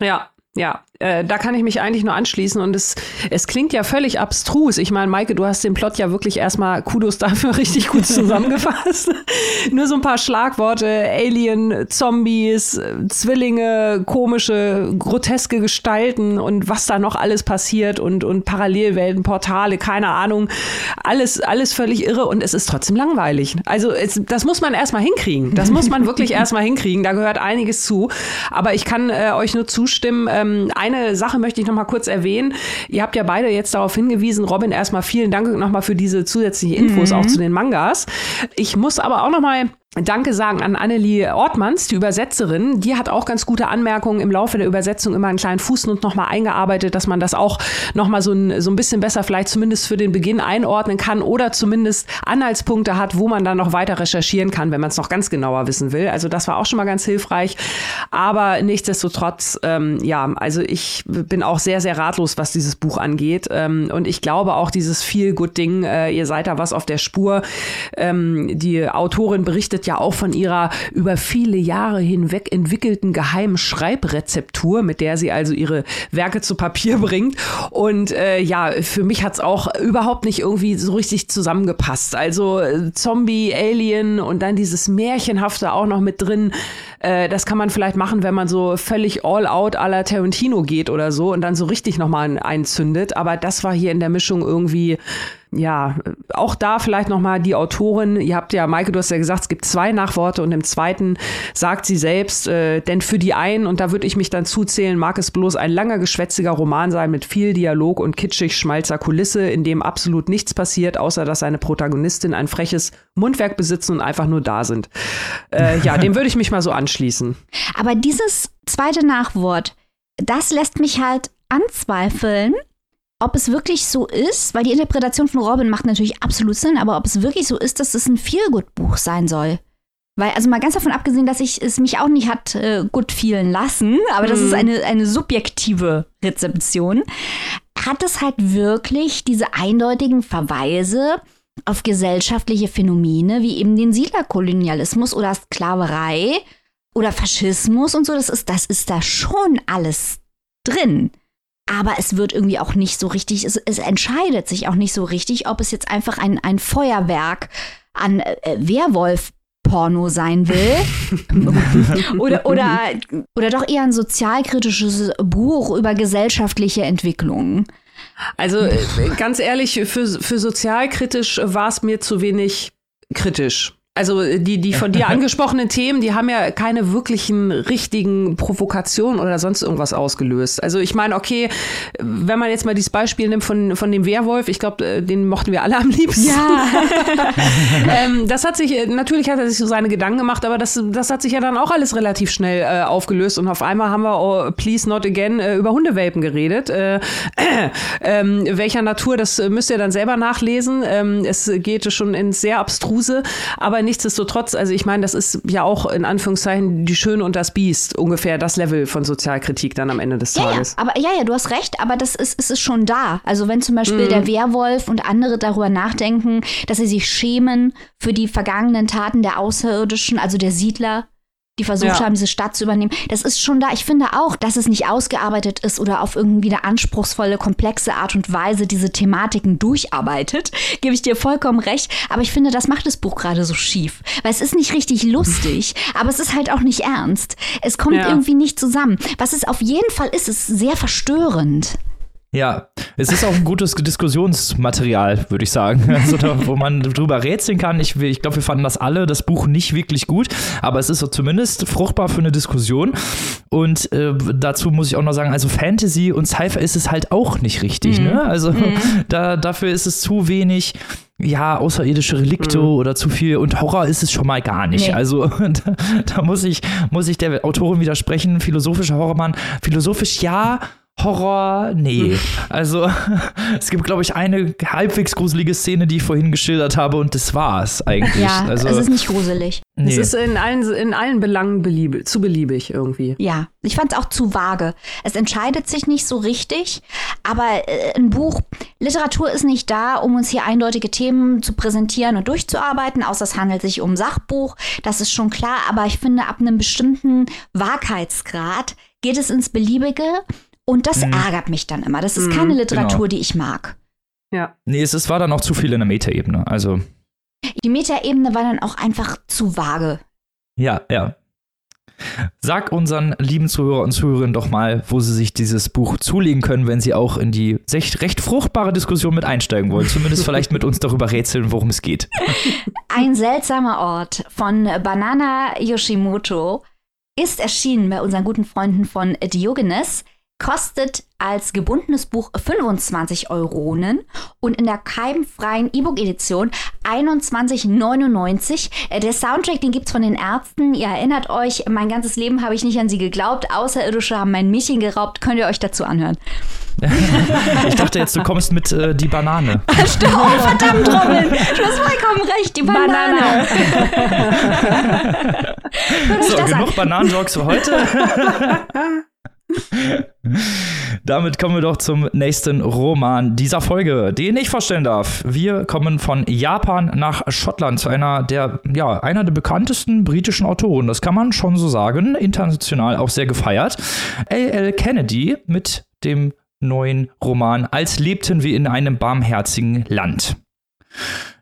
Ja, ja, äh, da kann ich mich eigentlich nur anschließen und es, es klingt ja völlig abstrus. Ich meine, Maike, du hast den Plot ja wirklich erstmal Kudos dafür *laughs* richtig gut zusammengefasst. *laughs* nur so ein paar Schlagworte, Alien, Zombies, Zwillinge, komische, groteske Gestalten und was da noch alles passiert und, und Parallelwelten, Portale, keine Ahnung. Alles, alles völlig irre und es ist trotzdem langweilig. Also es, das muss man erstmal hinkriegen. Das muss man wirklich *laughs* erstmal hinkriegen. Da gehört einiges zu. Aber ich kann äh, euch nur zustimmen. Ähm, eine Sache möchte ich noch mal kurz erwähnen. Ihr habt ja beide jetzt darauf hingewiesen, Robin, erstmal vielen Dank nochmal für diese zusätzlichen Infos mhm. auch zu den Mangas. Ich muss aber auch noch mal Danke sagen an Annelie Ortmanns, die Übersetzerin. Die hat auch ganz gute Anmerkungen im Laufe der Übersetzung immer einen kleinen Fußnote nochmal eingearbeitet, dass man das auch nochmal so ein, so ein bisschen besser vielleicht zumindest für den Beginn einordnen kann oder zumindest Anhaltspunkte hat, wo man dann noch weiter recherchieren kann, wenn man es noch ganz genauer wissen will. Also das war auch schon mal ganz hilfreich. Aber nichtsdestotrotz, ähm, ja, also ich bin auch sehr, sehr ratlos, was dieses Buch angeht. Ähm, und ich glaube auch dieses Feel-Good-Ding, äh, ihr seid da was auf der Spur. Ähm, die Autorin berichtet berichtet ja auch von ihrer über viele Jahre hinweg entwickelten geheimen Schreibrezeptur, mit der sie also ihre Werke zu Papier bringt. Und äh, ja, für mich hat es auch überhaupt nicht irgendwie so richtig zusammengepasst. Also äh, Zombie, Alien und dann dieses Märchenhafte auch noch mit drin. Äh, das kann man vielleicht machen, wenn man so völlig all out à la Tarantino geht oder so und dann so richtig nochmal einzündet. Aber das war hier in der Mischung irgendwie ja, auch da vielleicht nochmal die Autorin, ihr habt ja, Maike, du hast ja gesagt, es gibt zwei Nachworte und im zweiten sagt sie selbst, äh, denn für die einen, und da würde ich mich dann zuzählen, mag es bloß ein langer, geschwätziger Roman sein mit viel Dialog und kitschig schmalzer Kulisse, in dem absolut nichts passiert, außer dass seine Protagonistin ein freches Mundwerk besitzen und einfach nur da sind. Äh, ja, dem würde ich mich mal so anschließen. Aber dieses zweite Nachwort, das lässt mich halt anzweifeln, ob es wirklich so ist, weil die Interpretation von Robin macht natürlich absolut Sinn, aber ob es wirklich so ist, dass es ein Feelgood-Buch sein soll. Weil, also mal ganz davon abgesehen, dass ich es mich auch nicht hat äh, gut fielen lassen, aber mhm. das ist mhm. eine, eine subjektive Rezeption, hat es halt wirklich diese eindeutigen Verweise auf gesellschaftliche Phänomene wie eben den Siedlerkolonialismus oder Sklaverei oder Faschismus und so. Das ist, das ist da schon alles drin aber es wird irgendwie auch nicht so richtig, es, es entscheidet sich auch nicht so richtig, ob es jetzt einfach ein, ein Feuerwerk an äh, Werwolf Porno sein will. *laughs* oder, oder, oder doch eher ein sozialkritisches Buch über gesellschaftliche Entwicklungen. Also äh, ganz ehrlich, für, für sozialkritisch war es mir zu wenig kritisch. Also äh, die, die von dir *laughs* angesprochenen Themen, die haben ja keine wirklichen richtigen Provokationen oder sonst irgendwas ausgelöst. Also ich meine, okay, wenn man jetzt mal dieses Beispiel nimmt von, von dem Werwolf, ich glaube, äh, den mochten wir alle am liebsten. Ja. *laughs* ähm, das hat sich, natürlich hat er sich so seine Gedanken gemacht, aber das, das hat sich ja dann auch alles relativ schnell äh, aufgelöst und auf einmal haben wir, oh, please not again, äh, über Hundewelpen geredet. Äh, *clears throat* äh, welcher Natur, das müsst ihr dann selber nachlesen. Ähm, es geht schon ins sehr abstruse, aber aber nichtsdestotrotz, also ich meine, das ist ja auch in Anführungszeichen die Schöne und das Biest, ungefähr das Level von Sozialkritik dann am Ende des ja, Tages. Ja, aber ja, ja, du hast recht, aber das ist, ist, ist schon da. Also wenn zum Beispiel mhm. der Werwolf und andere darüber nachdenken, dass sie sich schämen für die vergangenen Taten der Außerirdischen, also der Siedler, die versucht Ja. haben, diese Stadt zu übernehmen. Das ist schon da. Ich finde auch, dass es nicht ausgearbeitet ist oder auf irgendwie eine anspruchsvolle, komplexe Art und Weise diese Thematiken durcharbeitet. *laughs* Gebe ich dir vollkommen recht. Aber ich finde, das macht das Buch gerade so schief. Weil es ist nicht richtig lustig, *laughs* aber es ist halt auch nicht ernst. Es kommt Ja. irgendwie nicht zusammen. Was es auf jeden Fall ist, ist sehr verstörend. Ja, es ist auch ein gutes Diskussionsmaterial, würde ich sagen. *laughs* Also da, wo man drüber rätseln kann. Ich, ich glaube, wir fanden das alle, das Buch nicht wirklich gut, aber es ist so zumindest fruchtbar für eine Diskussion. Und äh, dazu muss ich auch noch sagen, also Fantasy und Sci-Fi ist es halt auch nicht richtig. Ne? Also *laughs* da, dafür ist es zu wenig. Ja, außerirdische Relikte oder zu viel und Horror ist es schon mal gar nicht. Nee. Also *laughs* da, da muss ich, muss ich der Autorin widersprechen. Philosophischer Horrormann, philosophisch ja, Horror, nee. *laughs* Also, *laughs* es gibt, glaube ich, eine halbwegs gruselige Szene, die ich vorhin geschildert habe, und das war's eigentlich. Ja, also, es ist nicht gruselig. nee. Es ist in allen, in allen Belangen belieb, zu beliebig irgendwie. Ja, ich fand es auch zu vage. Es entscheidet sich nicht so richtig, aber äh, ein Buch, Literatur ist nicht da, um uns hier eindeutige Themen zu präsentieren und durchzuarbeiten, außer es handelt sich um Sachbuch, das ist schon klar, aber ich finde, ab einem bestimmten Wahrheitsgrad geht es ins Beliebige und das ärgert mich dann immer. Das ist Mhm, keine Literatur, genau. die ich mag. Ja. nee, es, es war dann auch zu viel in der Metaebene. Also, Die Metaebene war dann auch einfach zu vage. ja, ja. Sag unseren lieben Zuhörer und Zuhörerinnen doch mal, wo sie sich dieses Buch zulegen können, wenn sie auch in die recht, recht fruchtbare Diskussion mit einsteigen wollen. Zumindest vielleicht mit uns darüber rätseln, worum es geht. *laughs* Ein seltsamer Ort von Banana Yoshimoto ist erschienen bei unseren guten Freunden von Diogenes, kostet als gebundenes Buch 25 Euronen und in der keimfreien E-Book-Edition 21,99. Äh, Der Soundtrack, den gibt's von den Ärzten. Ihr erinnert euch, mein ganzes Leben habe ich nicht an sie geglaubt. Außerirdische haben mein Mädchen geraubt. Könnt ihr euch dazu anhören. *laughs* Ich dachte jetzt, du kommst mit äh, die Banane. *laughs* Stimmt, oh, verdammt, Robin. Du hast vollkommen recht, die Banane. Euch So, genug Bananenvlogs für heute. *laughs* *laughs* Damit kommen wir doch zum nächsten Roman dieser Folge, den ich vorstellen darf. Wir kommen von Japan nach Schottland zu einer der, ja, einer der bekanntesten britischen Autoren. Das kann man schon so sagen. International auch sehr gefeiert. A.L. Kennedy mit dem neuen Roman Als lebten wir in einem barmherzigen Land.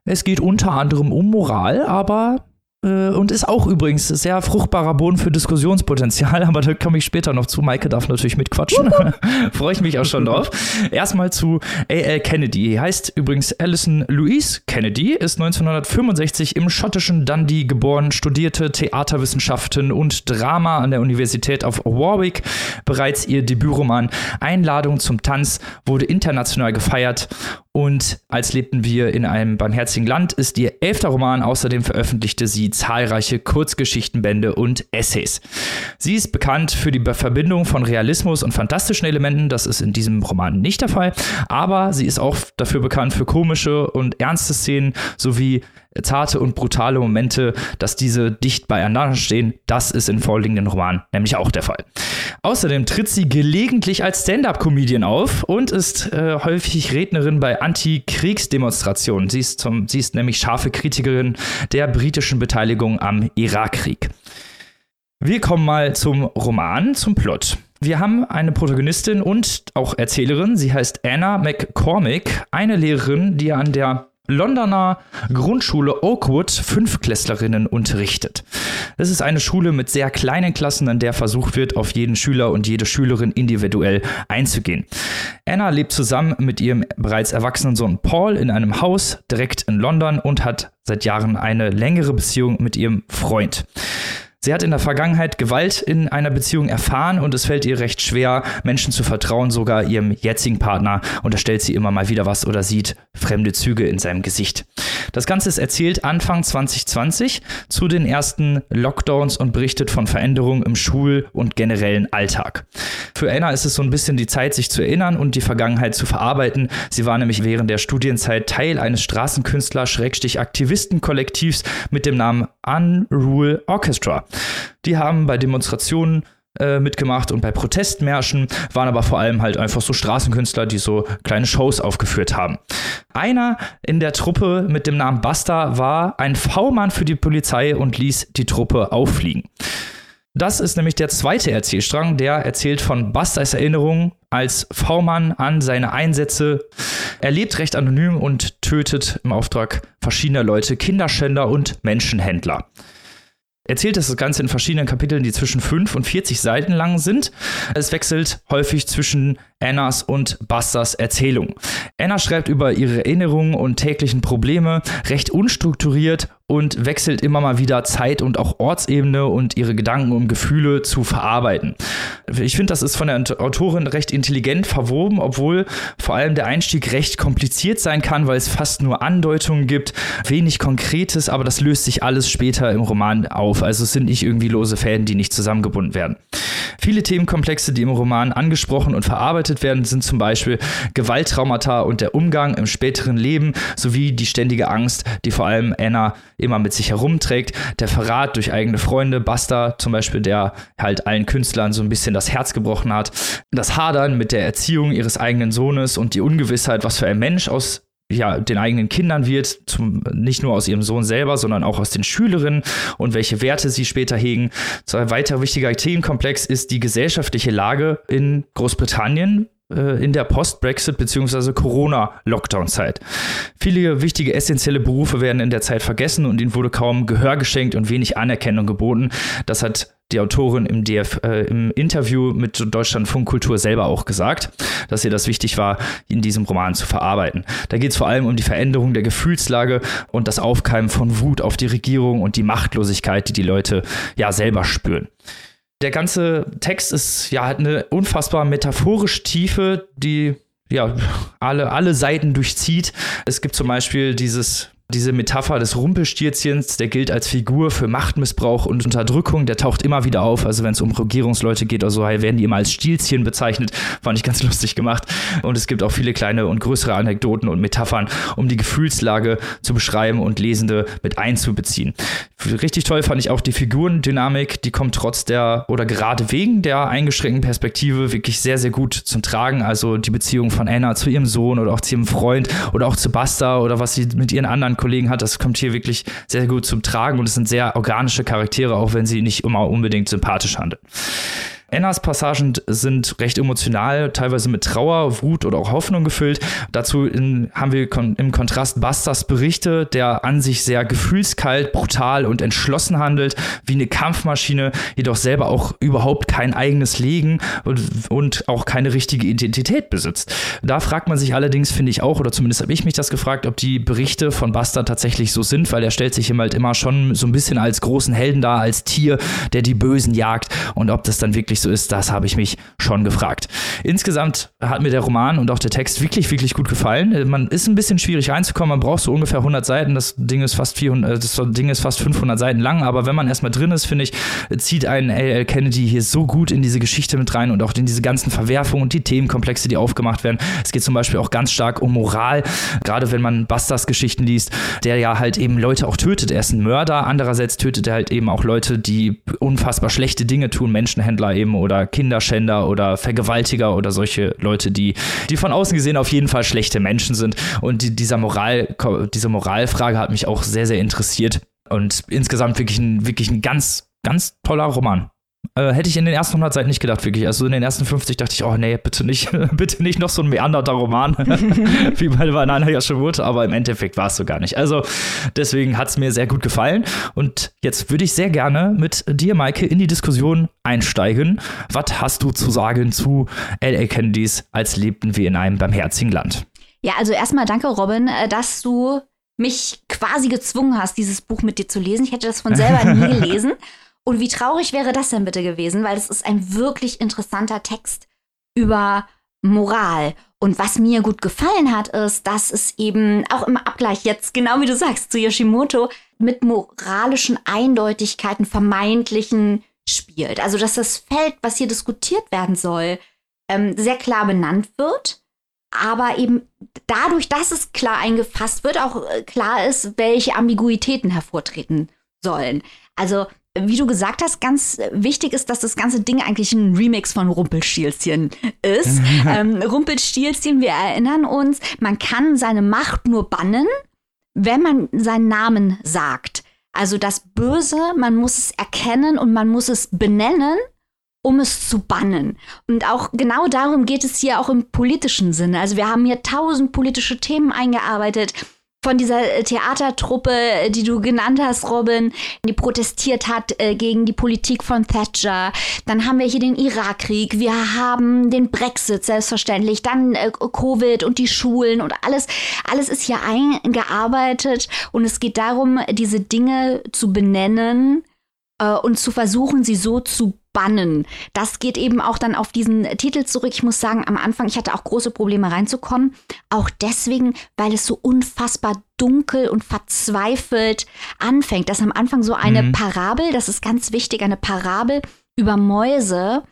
Es geht unter anderem um Moral, aber und ist auch übrigens sehr fruchtbarer Boden für Diskussionspotenzial, *laughs* aber da komme ich später noch zu. Maike darf natürlich mitquatschen. *laughs* Freue ich mich auch schon drauf. Erstmal zu A.L. Kennedy. Heißt übrigens Alison Louise Kennedy, ist 1965 im schottischen Dundee geboren, studierte Theaterwissenschaften und Drama an der Universität of Warwick. Bereits ihr Debütroman Einladung zum Tanz wurde international gefeiert und als lebten wir in einem barmherzigen Land ist ihr elfter Roman. Außerdem veröffentlichte sie zahlreiche Kurzgeschichtenbände und Essays. Sie ist bekannt für die Verbindung von Realismus und fantastischen Elementen. Das ist in diesem Roman nicht der Fall. Aber sie ist auch dafür bekannt für komische und ernste Szenen sowie zarte und brutale Momente, dass diese dicht beieinander stehen. Das ist in vorliegenden Romanen nämlich auch der Fall. Außerdem tritt sie gelegentlich als Stand-up-Comedian auf und ist äh, häufig Rednerin bei Anti-Kriegsdemonstrationen. Sie sie ist nämlich scharfe Kritikerin der britischen Beteiligung am Irakkrieg. Wir kommen mal zum Roman, zum Plot. Wir haben eine Protagonistin und auch Erzählerin. Sie heißt Anna McCormick, eine Lehrerin, die an der Londoner Grundschule Oakwood Fünfklässlerinnen unterrichtet. Es ist eine Schule mit sehr kleinen Klassen, an der versucht wird, auf jeden Schüler und jede Schülerin individuell einzugehen. Anna lebt zusammen mit ihrem bereits erwachsenen Sohn Paul in einem Haus direkt in London und hat seit Jahren eine längere Beziehung mit ihrem Freund. Sie hat in der Vergangenheit Gewalt in einer Beziehung erfahren und es fällt ihr recht schwer, Menschen zu vertrauen, sogar ihrem jetzigen Partner. Und da stellt sie immer mal wieder was oder sieht fremde Züge in seinem Gesicht. Das Ganze ist erzählt Anfang 2020 zu den ersten Lockdowns und berichtet von Veränderungen im Schul- und generellen Alltag. Für Anna ist es so ein bisschen die Zeit, sich zu erinnern und die Vergangenheit zu verarbeiten. Sie war nämlich während der Studienzeit Teil eines Straßenkünstler-Aktivisten-Kollektivs mit dem Namen Unrule Orchestra. Die haben bei Demonstrationen äh, mitgemacht und bei Protestmärschen waren aber vor allem halt einfach so Straßenkünstler, die so kleine Shows aufgeführt haben. Einer in der Truppe mit dem Namen Basta war ein V-Mann für die Polizei und ließ die Truppe auffliegen. Das ist nämlich der zweite Erzählstrang, der erzählt von Busters Erinnerungen als V-Mann an seine Einsätze. Er lebt recht anonym und tötet im Auftrag verschiedener Leute Kinderschänder und Menschenhändler erzählt das Ganze in verschiedenen Kapiteln, die zwischen 5 und 40 Seiten lang sind. Es wechselt häufig zwischen Annas und Busters Erzählung. Anna schreibt über ihre Erinnerungen und täglichen Probleme recht unstrukturiert und wechselt immer mal wieder Zeit und auch Ortsebene und ihre Gedanken und Gefühle zu verarbeiten. Ich finde, das ist von der Autorin recht intelligent verwoben, obwohl vor allem der Einstieg recht kompliziert sein kann, weil es fast nur Andeutungen gibt, wenig Konkretes, aber das löst sich alles später im Roman auf. Also es sind nicht irgendwie lose Fäden, die nicht zusammengebunden werden. Viele Themenkomplexe, die im Roman angesprochen und verarbeitet werden, sind zum Beispiel Gewalttraumata und der Umgang im späteren Leben sowie die ständige Angst, die vor allem Anna immer mit sich herumträgt. Der Verrat durch eigene Freunde, Basta zum Beispiel, der halt allen Künstlern so ein bisschen das Herz gebrochen hat. Das Hadern mit der Erziehung ihres eigenen Sohnes und die Ungewissheit, was für ein Mensch aus ja, den eigenen Kindern wird, zum, nicht nur aus ihrem Sohn selber, sondern auch aus den Schülerinnen und welche Werte sie später hegen. So ein weiterer wichtiger Themenkomplex ist die gesellschaftliche Lage in Großbritannien, äh, in der Post-Brexit- bzw. Corona-Lockdown-Zeit. Viele wichtige essentielle Berufe werden in der Zeit vergessen und ihnen wurde kaum Gehör geschenkt und wenig Anerkennung geboten. Das hat die Autorin im, DF, äh, im Interview mit Deutschlandfunk Kultur selber auch gesagt, dass ihr das wichtig war, in diesem Roman zu verarbeiten. Da geht es vor allem um die Veränderung der Gefühlslage und das Aufkeimen von Wut auf die Regierung und die Machtlosigkeit, die die Leute ja selber spüren. Der ganze Text ist ja hat eine unfassbar metaphorische Tiefe, die ja alle, alle Seiten durchzieht. Es gibt zum Beispiel dieses diese Metapher des Rumpelstilzchens, der gilt als Figur für Machtmissbrauch und Unterdrückung, der taucht immer wieder auf. Also wenn es um Regierungsleute geht oder so, werden die immer als Stilzchen bezeichnet. Fand ich ganz *laughs* lustig gemacht. Und es gibt auch viele kleine und größere Anekdoten und Metaphern, um die Gefühlslage zu beschreiben und Lesende mit einzubeziehen. Richtig toll fand ich auch die Figurendynamik, die kommt trotz der oder gerade wegen der eingeschränkten Perspektive wirklich sehr, sehr gut zum Tragen. Also die Beziehung von Anna zu ihrem Sohn oder auch zu ihrem Freund oder auch zu Basta oder was sie mit ihren anderen Kollegen hat, das kommt hier wirklich sehr gut zum Tragen und es sind sehr organische Charaktere, auch wenn sie nicht immer unbedingt sympathisch handeln. Annas Passagen sind recht emotional, teilweise mit Trauer, Wut oder auch Hoffnung gefüllt. Dazu in, haben wir kon im Kontrast Busters Berichte, der an sich sehr gefühlskalt, brutal und entschlossen handelt, wie eine Kampfmaschine, jedoch selber auch überhaupt kein eigenes Legen und, und auch keine richtige Identität besitzt. Da fragt man sich allerdings, finde ich auch, oder zumindest habe ich mich das gefragt, ob die Berichte von Buster tatsächlich so sind, weil er stellt sich ihm halt immer schon so ein bisschen als großen Helden dar, als Tier, der die Bösen jagt und ob das dann wirklich wirklich so ist, das habe ich mich schon gefragt. Insgesamt hat mir der Roman und auch der Text wirklich, wirklich gut gefallen. Man ist ein bisschen schwierig reinzukommen, man braucht so ungefähr 100 Seiten. Das Ding ist fast 400, äh, das Ding ist fast 500 Seiten lang, aber wenn man erstmal drin ist, finde ich, zieht einen L.L. Kennedy hier so gut in diese Geschichte mit rein und auch in diese ganzen Verwerfungen und die Themenkomplexe, die aufgemacht werden. Es geht zum Beispiel auch ganz stark um Moral, gerade wenn man Busters Geschichten liest, der ja halt eben Leute auch tötet. Er ist ein Mörder, andererseits tötet er halt eben auch Leute, die unfassbar schlechte Dinge tun, Menschenhändler eben oder Kinderschänder oder Vergewaltiger oder solche Leute, die, die von außen gesehen auf jeden Fall schlechte Menschen sind. Und die, dieser Moral, diese Moralfrage hat mich auch sehr, sehr interessiert. Und insgesamt wirklich ein, wirklich ein ganz, ganz toller Roman. Äh, hätte ich in den ersten 100 Seiten nicht gedacht, wirklich. Also in den ersten 50 dachte ich, oh nee, bitte nicht, *laughs* bitte nicht noch so ein meanderter Roman, *laughs* wie bei Banana Yashimut, aber im Endeffekt war es so gar nicht. Also deswegen hat es mir sehr gut gefallen und jetzt würde ich sehr gerne mit dir, Maike, in die Diskussion einsteigen. Was hast du zu sagen zu L.A. Kennedys, als lebten wir in einem barmherzigen Land? Ja, also erstmal danke, Robin, äh, dass du mich quasi gezwungen hast, dieses Buch mit dir zu lesen. Ich hätte das von selber nie *laughs* gelesen. Und wie traurig wäre das denn bitte gewesen, weil es ist ein wirklich interessanter Text über Moral. Und was mir gut gefallen hat, ist, dass es eben auch im Abgleich jetzt, genau wie du sagst, zu Yoshimoto, mit moralischen Eindeutigkeiten, vermeintlichen spielt. Also, dass das Feld, was hier diskutiert werden soll, ähm, sehr klar benannt wird. Aber eben dadurch, dass es klar eingefasst wird, auch äh, klar ist, welche Ambiguitäten hervortreten sollen. Also wie du gesagt hast, ganz wichtig ist, dass das ganze Ding eigentlich ein Remix von Rumpelstilzchen ist. *laughs* ähm, Rumpelstilzchen, wir erinnern uns, man kann seine Macht nur bannen, wenn man seinen Namen sagt. Also das Böse, man muss es erkennen und man muss es benennen um es zu bannen. Und auch genau darum geht es hier auch im politischen Sinne. Also wir haben hier tausend politische Themen eingearbeitet von dieser äh, Theatertruppe, äh, die du genannt hast, Robin, die protestiert hat äh, gegen die Politik von Thatcher. Dann haben wir hier den Irakkrieg, wir haben den Brexit selbstverständlich, dann Covid und die Schulen und alles, alles ist hier eingearbeitet. Und es geht darum, diese Dinge zu benennen und zu versuchen, sie so zu bannen. Das geht eben auch dann auf diesen Titel zurück. Ich muss sagen, am Anfang, ich hatte auch große Probleme reinzukommen. Auch deswegen, weil es so unfassbar dunkel und verzweifelt anfängt. Das ist am Anfang so eine mhm. Parabel, das ist ganz wichtig, eine Parabel über Mäuse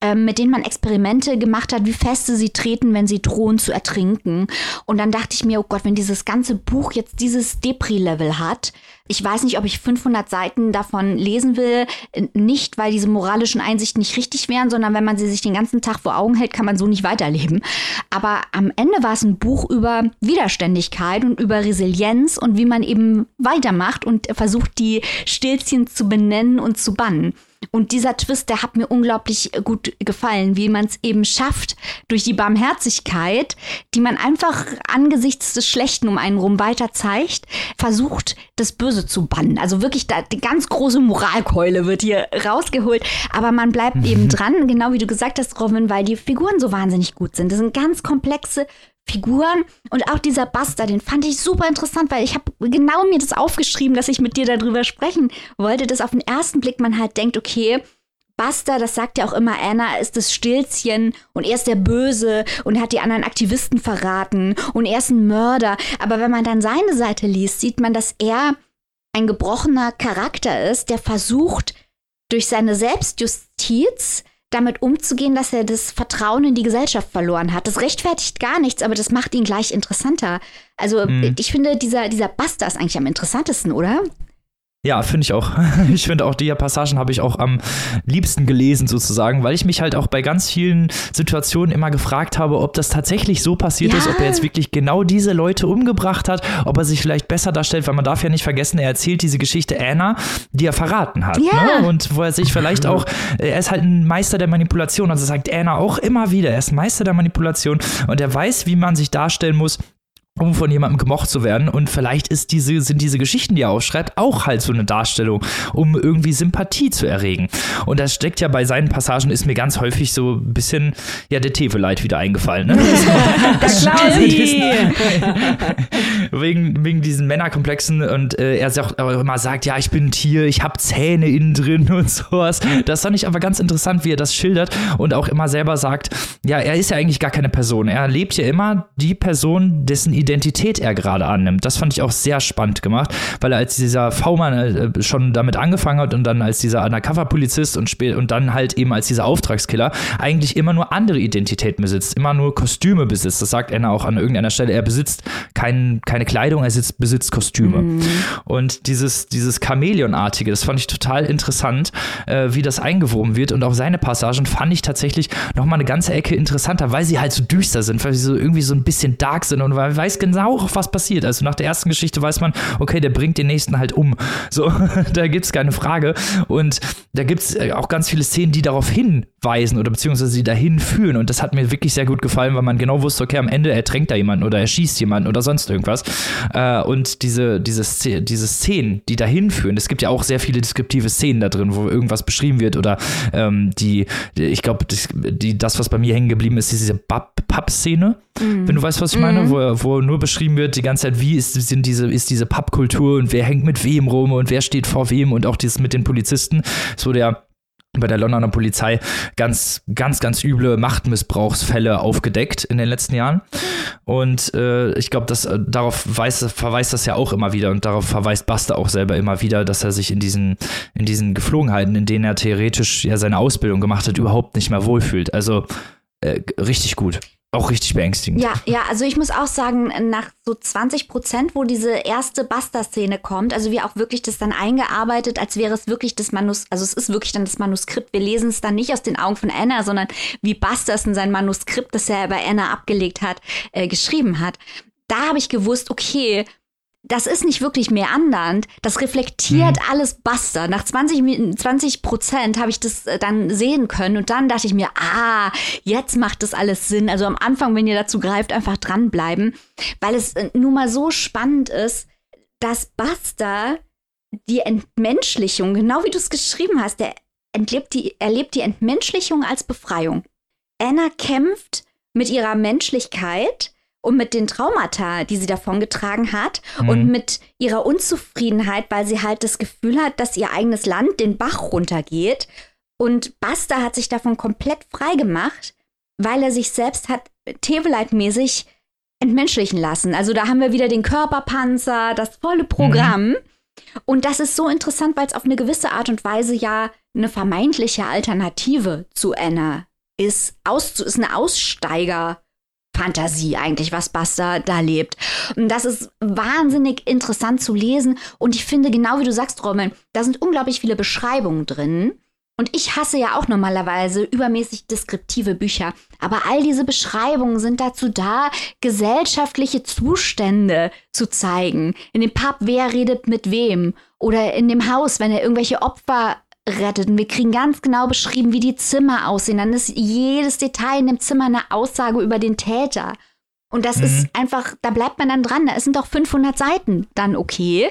ähm, mit denen man Experimente gemacht hat, wie feste sie treten, wenn sie drohen zu ertrinken. Und dann dachte ich mir, oh Gott, wenn dieses ganze Buch jetzt dieses Depri-Level hat, ich weiß nicht, ob ich 500 Seiten davon lesen will. Nicht, weil diese moralischen Einsichten nicht richtig wären, sondern wenn man sie sich den ganzen Tag vor Augen hält, kann man so nicht weiterleben. Aber am Ende war es ein Buch über Widerständigkeit und über Resilienz und wie man eben weitermacht und versucht, die Stilzchen zu benennen und zu bannen. Und dieser Twist, der hat mir unglaublich gut gefallen, wie man es eben schafft, durch die Barmherzigkeit, die man einfach angesichts des Schlechten um einen rum weiter zeigt, versucht, das Böse zu bannen. Also wirklich, da, die ganz große Moralkeule wird hier rausgeholt. Aber man bleibt mhm. *laughs* eben dran, genau wie du gesagt hast, Robin, weil die Figuren so wahnsinnig gut sind. Das sind ganz komplexe Figuren und auch dieser Buster, den fand ich super interessant, weil ich habe genau mir das aufgeschrieben, dass ich mit dir darüber sprechen wollte, dass auf den ersten Blick man halt denkt, okay, Buster, das sagt ja auch immer Anna, ist das Stilzchen und er ist der Böse und hat die anderen Aktivisten verraten und er ist ein Mörder. Aber wenn man dann seine Seite liest, sieht man, dass er ein gebrochener Charakter ist, der versucht, durch seine Selbstjustiz damit umzugehen, dass er das Vertrauen in die Gesellschaft verloren hat. Das rechtfertigt gar nichts, aber das macht ihn gleich interessanter. Also mhm. ich finde, dieser, dieser Buster ist eigentlich am interessantesten, oder? Ja, finde ich auch. *laughs* Ich finde auch, die Passagen habe ich auch am liebsten gelesen, sozusagen, weil ich mich halt auch bei ganz vielen Situationen immer gefragt habe, ob das tatsächlich so passiert ja. ist, ob er jetzt wirklich genau diese Leute umgebracht hat, ob er sich vielleicht besser darstellt, weil man darf ja nicht vergessen, er erzählt diese Geschichte Anna, die er verraten hat. Ja. Ne? Und wo er sich vielleicht auch, er ist halt ein Meister der Manipulation, also sagt Anna auch immer wieder, er ist Meister der Manipulation und er weiß, wie man sich darstellen muss, um von jemandem gemocht zu werden. Und vielleicht ist diese, sind diese Geschichten, die er aufschreibt, auch halt so eine Darstellung, um irgendwie Sympathie zu erregen. Und das steckt ja bei seinen Passagen, ist mir ganz häufig so ein bisschen, ja, der Teveleit wieder eingefallen. Ne? *laughs* das *laughs* wegen, wegen diesen Männerkomplexen und äh, er sagt, auch immer sagt, ja, ich bin ein Tier, ich habe Zähne innen drin *laughs* und sowas. Das fand ich aber ganz interessant, wie er das schildert und auch immer selber sagt, ja, er ist ja eigentlich gar keine Person. Er lebt ja immer die Person, dessen Identität er gerade annimmt. Das fand ich auch sehr spannend gemacht, weil er als dieser V-Mann äh, schon damit angefangen hat und dann als dieser Undercover-Polizist und, und dann halt eben als dieser Auftragskiller eigentlich immer nur andere Identitäten besitzt, immer nur Kostüme besitzt. Das sagt Anna auch an irgendeiner Stelle. Er besitzt kein, keine Kleidung, er besitzt, besitzt Kostüme. Mhm. Und dieses, dieses Chamäleonartige, das fand ich total interessant, äh, wie das eingewoben wird. Und auch seine Passagen fand ich tatsächlich nochmal eine ganze Ecke interessanter, weil sie halt so düster sind, weil sie so irgendwie so ein bisschen dark sind und weil, weil weiß genau, was passiert. Also nach der ersten Geschichte weiß man, okay, der bringt den nächsten halt um. So, *laughs* da gibt es keine Frage. Und da gibt es äh, auch ganz viele Szenen, die darauf hinweisen oder beziehungsweise sie dahin führen. Und das hat mir wirklich sehr gut gefallen, weil man genau wusste, okay, am Ende ertränkt da jemanden oder er schießt jemanden oder sonst irgendwas. Äh, und diese, diese, diese Szenen, die dahin führen, es gibt ja auch sehr viele deskriptive Szenen da drin, wo irgendwas beschrieben wird oder ähm, die, ich glaube, das, das, was bei mir hängen geblieben ist, diese Pub-Szene, mhm. wenn du weißt, was ich meine, mhm. wo, wo nur beschrieben wird die ganze Zeit, wie ist, sind diese, ist diese Pappkultur und wer hängt mit wem rum und wer steht vor wem und auch dieses mit den Polizisten. Es wurde ja bei der Londoner Polizei ganz, ganz, ganz üble Machtmissbrauchsfälle aufgedeckt in den letzten Jahren. Und äh, ich glaube, dass äh, darauf weiß, verweist das ja auch immer wieder und darauf verweist Buster auch selber immer wieder, dass er sich in diesen, in diesen Geflogenheiten, in denen er theoretisch ja seine Ausbildung gemacht hat, überhaupt nicht mehr wohlfühlt. Also äh, richtig gut auch richtig beängstigend. Ja, ja, also ich muss auch sagen, nach so 20 Prozent, wo diese erste Buster-Szene kommt, also wie auch wirklich das dann eingearbeitet, als wäre es wirklich das Manuskript, also es ist wirklich dann das Manuskript. Wir lesen es dann nicht aus den Augen von Anna, sondern wie Buster es in sein Manuskript, das er bei Anna abgelegt hat, äh, geschrieben hat. Da habe ich gewusst, okay, das ist nicht wirklich mehr andernd. Das reflektiert mhm. alles Buster. Nach 20, 20 Prozent habe ich das äh, dann sehen können und dann dachte ich mir, ah, jetzt macht das alles Sinn. Also am Anfang, wenn ihr dazu greift, einfach dranbleiben, weil es äh, nun mal so spannend ist, dass Buster die Entmenschlichung, genau wie du es geschrieben hast, der entlebt die, erlebt die Entmenschlichung als Befreiung. Anna kämpft mit ihrer Menschlichkeit und mit den Traumata, die sie davongetragen hat mhm. und mit ihrer Unzufriedenheit, weil sie halt das Gefühl hat, dass ihr eigenes Land den Bach runtergeht. Und Basta hat sich davon komplett frei gemacht, weil er sich selbst hat Teveleit-mäßig entmenschlichen lassen. Also da haben wir wieder den Körperpanzer, das volle Programm. Mhm. Und das ist so interessant, weil es auf eine gewisse Art und Weise ja eine vermeintliche Alternative zu Anna ist. Aus, ist eine Aussteiger- Fantasie eigentlich, was Basta da lebt. Und das ist wahnsinnig interessant zu lesen. Und ich finde, genau wie du sagst, Roman, da sind unglaublich viele Beschreibungen drin. Und ich hasse ja auch normalerweise übermäßig deskriptive Bücher. Aber all diese Beschreibungen sind dazu da, gesellschaftliche Zustände zu zeigen. In dem Pub, wer redet mit wem? Oder in dem Haus, wenn er irgendwelche Opfer rettet. Und wir kriegen ganz genau beschrieben, wie die Zimmer aussehen. Dann ist jedes Detail in dem Zimmer eine Aussage über den Täter. Und das mhm. ist einfach, da bleibt man dann dran. Es sind doch 500 Seiten dann okay.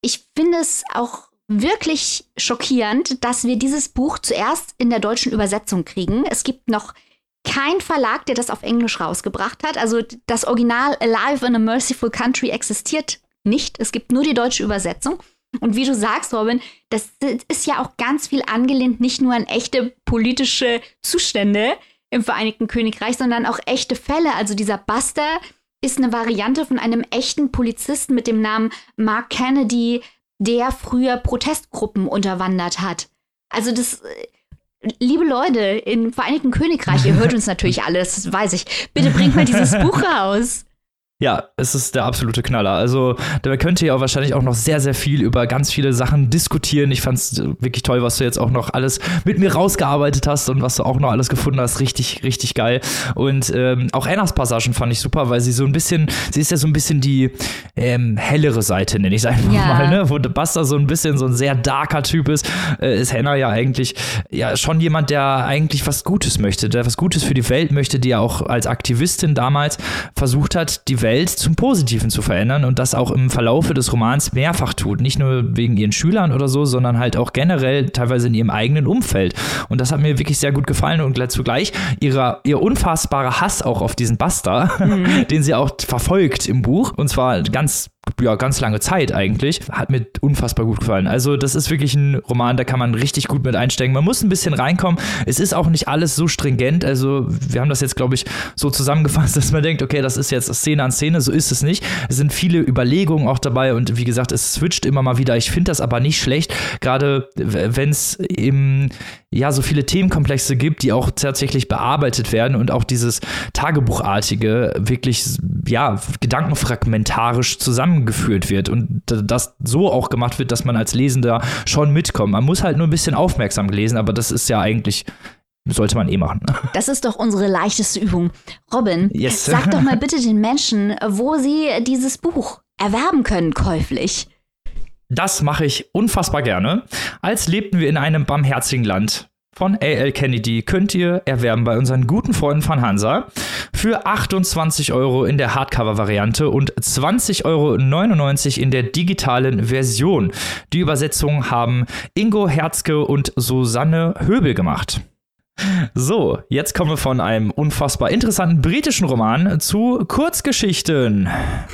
Ich finde es auch wirklich schockierend, dass wir dieses Buch zuerst in der deutschen Übersetzung kriegen. Es gibt noch kein Verlag, der das auf Englisch rausgebracht hat. Also das Original Alive in a Merciful Country existiert nicht. Es gibt nur die deutsche Übersetzung. Und wie du sagst, Robin, das ist ja auch ganz viel angelehnt, nicht nur an echte politische Zustände im Vereinigten Königreich, sondern auch echte Fälle. Also dieser Buster ist eine Variante von einem echten Polizisten mit dem Namen Mark Kennedy, der früher Protestgruppen unterwandert hat. Also das, liebe Leute im Vereinigten Königreich, ihr hört uns natürlich *laughs* alles, das weiß ich. Bitte bringt mal dieses Buch raus. Ja, es ist der absolute Knaller. Also, da könnt ihr ja wahrscheinlich auch noch sehr, sehr viel über ganz viele Sachen diskutieren. Ich fand es wirklich toll, was du jetzt auch noch alles mit mir rausgearbeitet hast und was du auch noch alles gefunden hast. Richtig, richtig geil. Und ähm, auch Annas Passagen fand ich super, weil sie so ein bisschen, sie ist ja so ein bisschen die ähm, hellere Seite, nenne ich es einfach ja. mal, ne? Wo Buster so ein bisschen so ein sehr darker Typ ist, äh, ist Hannah ja eigentlich ja schon jemand, der eigentlich was Gutes möchte, der was Gutes für die Welt möchte, die ja auch als Aktivistin damals versucht hat, die Welt zum Positiven zu verändern und das auch im Verlaufe des Romans mehrfach tut. Nicht nur wegen ihren Schülern oder so, sondern halt auch generell teilweise in ihrem eigenen Umfeld. Und das hat mir wirklich sehr gut gefallen und zugleich ihrer, ihr unfassbarer Hass auch auf diesen Buster, mhm. *laughs* den sie auch verfolgt im Buch. Und zwar ganz ja, ganz lange Zeit eigentlich. Hat mir unfassbar gut gefallen. Also, das ist wirklich ein Roman, da kann man richtig gut mit einsteigen. Man muss ein bisschen reinkommen. Es ist auch nicht alles so stringent. Also, wir haben das jetzt, glaube ich, so zusammengefasst, *laughs* dass man denkt, okay, das ist jetzt Szene an Szene. So ist es nicht. Es sind viele Überlegungen auch dabei und wie gesagt, es switcht immer mal wieder. Ich finde das aber nicht schlecht, gerade wenn es im ja so viele Themenkomplexe gibt, die auch tatsächlich bearbeitet werden und auch dieses Tagebuchartige wirklich ja gedankenfragmentarisch zusammengeführt wird und das so auch gemacht wird, dass man als Lesender schon mitkommt. Man muss halt nur ein bisschen aufmerksam lesen, aber das ist ja eigentlich sollte man eh machen. *laughs* Das ist doch unsere leichteste Übung. Robin, yes. sag doch mal bitte den Menschen, wo sie dieses Buch erwerben können käuflich. Das mache ich unfassbar gerne. Als lebten wir in einem barmherzigen Land von A.L. Kennedy könnt ihr erwerben bei unseren guten Freunden von Hansa für 28 Euro in der Hardcover-Variante und 20,99 Euro in der digitalen Version. Die Übersetzung haben Ingo Herzke und Susanne Höbel gemacht. So, jetzt kommen wir von einem unfassbar interessanten britischen Roman zu Kurzgeschichten.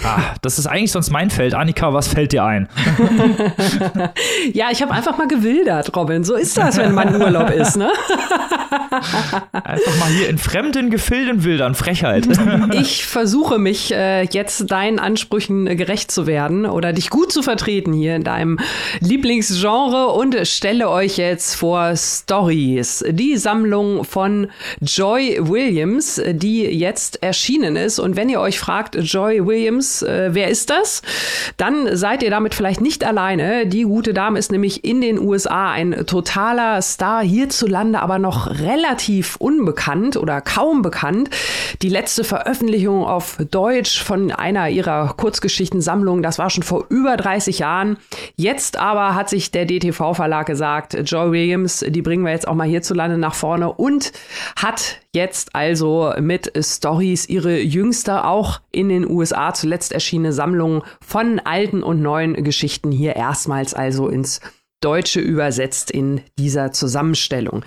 Ah, das ist eigentlich sonst mein Feld. Annika, was fällt dir ein? *laughs* ja, ich habe einfach mal gewildert, Robin. So ist das, wenn man Urlaub ist, ne? *laughs* einfach mal hier in fremden Gefilden wildern. Frechheit. *laughs* ich versuche mich äh, jetzt deinen Ansprüchen gerecht zu werden oder dich gut zu vertreten hier in deinem Lieblingsgenre und stelle euch jetzt vor Stories. Die Sammlung Sammlung von Joy Williams, die jetzt erschienen ist. Und wenn ihr euch fragt, Joy Williams, äh, wer ist das? Dann seid ihr damit vielleicht nicht alleine. Die gute Dame ist nämlich in den USA ein totaler Star, hierzulande aber noch relativ unbekannt oder kaum bekannt. Die letzte Veröffentlichung auf Deutsch von einer ihrer Kurzgeschichtensammlungen, das war schon vor über 30 Jahren. Jetzt aber hat sich der DTV-Verlag gesagt, Joy Williams, die bringen wir jetzt auch mal hierzulande nach vorne und hat jetzt also mit Stories ihre jüngste, auch in den USA zuletzt erschienene Sammlung von alten und neuen Geschichten hier erstmals also ins Deutsche übersetzt in dieser Zusammenstellung.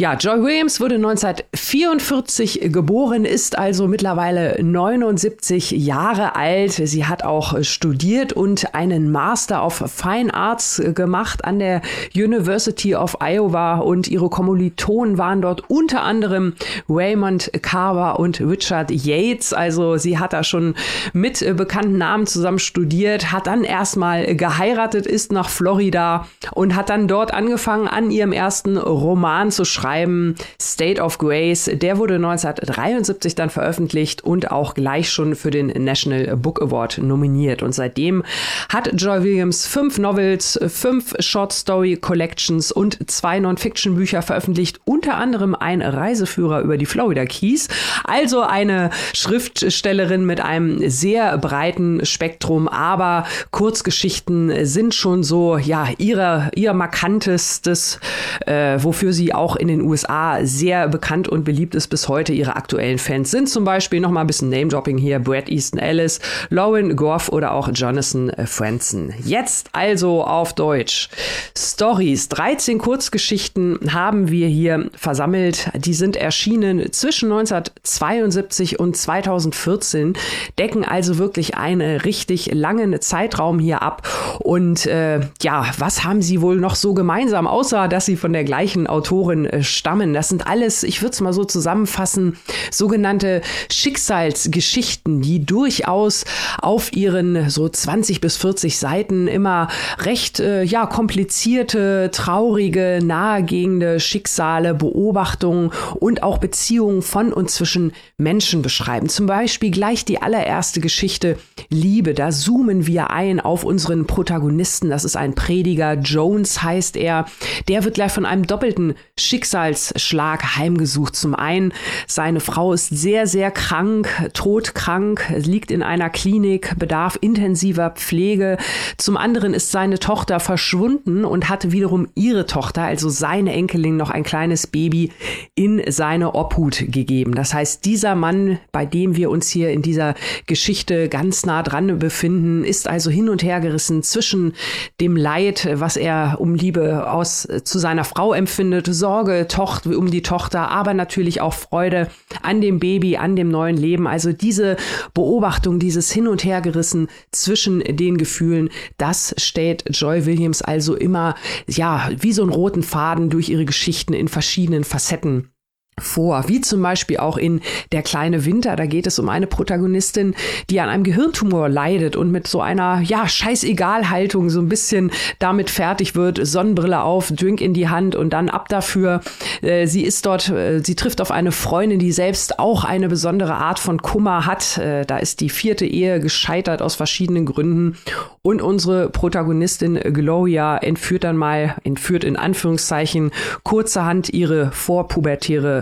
Ja, Joy Williams wurde 1944 geboren, ist also mittlerweile 79 Jahre alt. Sie hat auch studiert und einen Master of Fine Arts gemacht an der University of Iowa und ihre Kommilitonen waren dort unter anderem Raymond Carver und Richard Yates. Also sie hat da schon mit bekannten Namen zusammen studiert, hat dann erstmal geheiratet, ist nach Florida und hat dann dort angefangen, an ihrem ersten Roman zu schreiben schreiben. State of Grace, der wurde 1973 dann veröffentlicht und auch gleich schon für den National Book Award nominiert. Und seitdem hat Joy Williams fünf Novels, fünf Short Story Collections und zwei Non-Fiction-Bücher veröffentlicht, unter anderem ein Reiseführer über die Florida Keys. Also eine Schriftstellerin mit einem sehr breiten Spektrum, aber Kurzgeschichten sind schon so, ja, ihre, ihr markantestes, äh, wofür sie auch in den USA sehr bekannt und beliebt ist bis heute. Ihre aktuellen Fans sind zum Beispiel noch mal ein bisschen Name-Dropping hier: Brad Easton Ellis, Lauren Goff oder auch Jonathan Franzen. Jetzt also auf Deutsch. Stories. 13 Kurzgeschichten haben wir hier versammelt. Die sind erschienen zwischen 1972 und 2014, decken also wirklich einen richtig langen Zeitraum hier ab. Und äh, ja, was haben sie wohl noch so gemeinsam, außer dass sie von der gleichen Autorin stammen. Das sind alles, ich würde es mal so zusammenfassen, sogenannte Schicksalsgeschichten, die durchaus auf ihren so 20 bis 40 Seiten immer recht äh, ja komplizierte, traurige, nahegehende Schicksale, Beobachtungen und auch Beziehungen von und zwischen Menschen beschreiben. Zum Beispiel gleich die allererste Geschichte Liebe. Da zoomen wir ein auf unseren Protagonisten. Das ist ein Prediger. Jones heißt er. Der wird gleich von einem doppelten Schicksal Schicksalsschlag heimgesucht. Zum einen, seine Frau ist sehr, sehr krank, todkrank, liegt in einer Klinik, bedarf intensiver Pflege. Zum anderen ist seine Tochter verschwunden und hatte wiederum ihre Tochter, also seine Enkelin, noch ein kleines Baby in seine Obhut gegeben. Das heißt, dieser Mann, bei dem wir uns hier in dieser Geschichte ganz nah dran befinden, ist also hin und her gerissen zwischen dem Leid, was er um Liebe aus zu seiner Frau empfindet, Sorge, Tochter, um die Tochter, aber natürlich auch Freude an dem Baby, an dem neuen Leben. Also diese Beobachtung, dieses Hin und Hergerissen zwischen den Gefühlen, das stellt Joy Williams also immer, ja, wie so einen roten Faden durch ihre Geschichten in verschiedenen Facetten vor, wie zum Beispiel auch in Der kleine Winter. Da geht es um eine Protagonistin, die an einem Gehirntumor leidet und mit so einer, ja, scheißegal-Haltung so ein bisschen damit fertig wird. Sonnenbrille auf, Drink in die Hand und dann ab dafür. Äh, sie ist dort, äh, sie trifft auf eine Freundin, die selbst auch eine besondere Art von Kummer hat. Äh, da ist die vierte Ehe gescheitert aus verschiedenen Gründen. Und unsere Protagonistin Gloria entführt dann mal, entführt in Anführungszeichen kurzerhand ihre vorpubertäre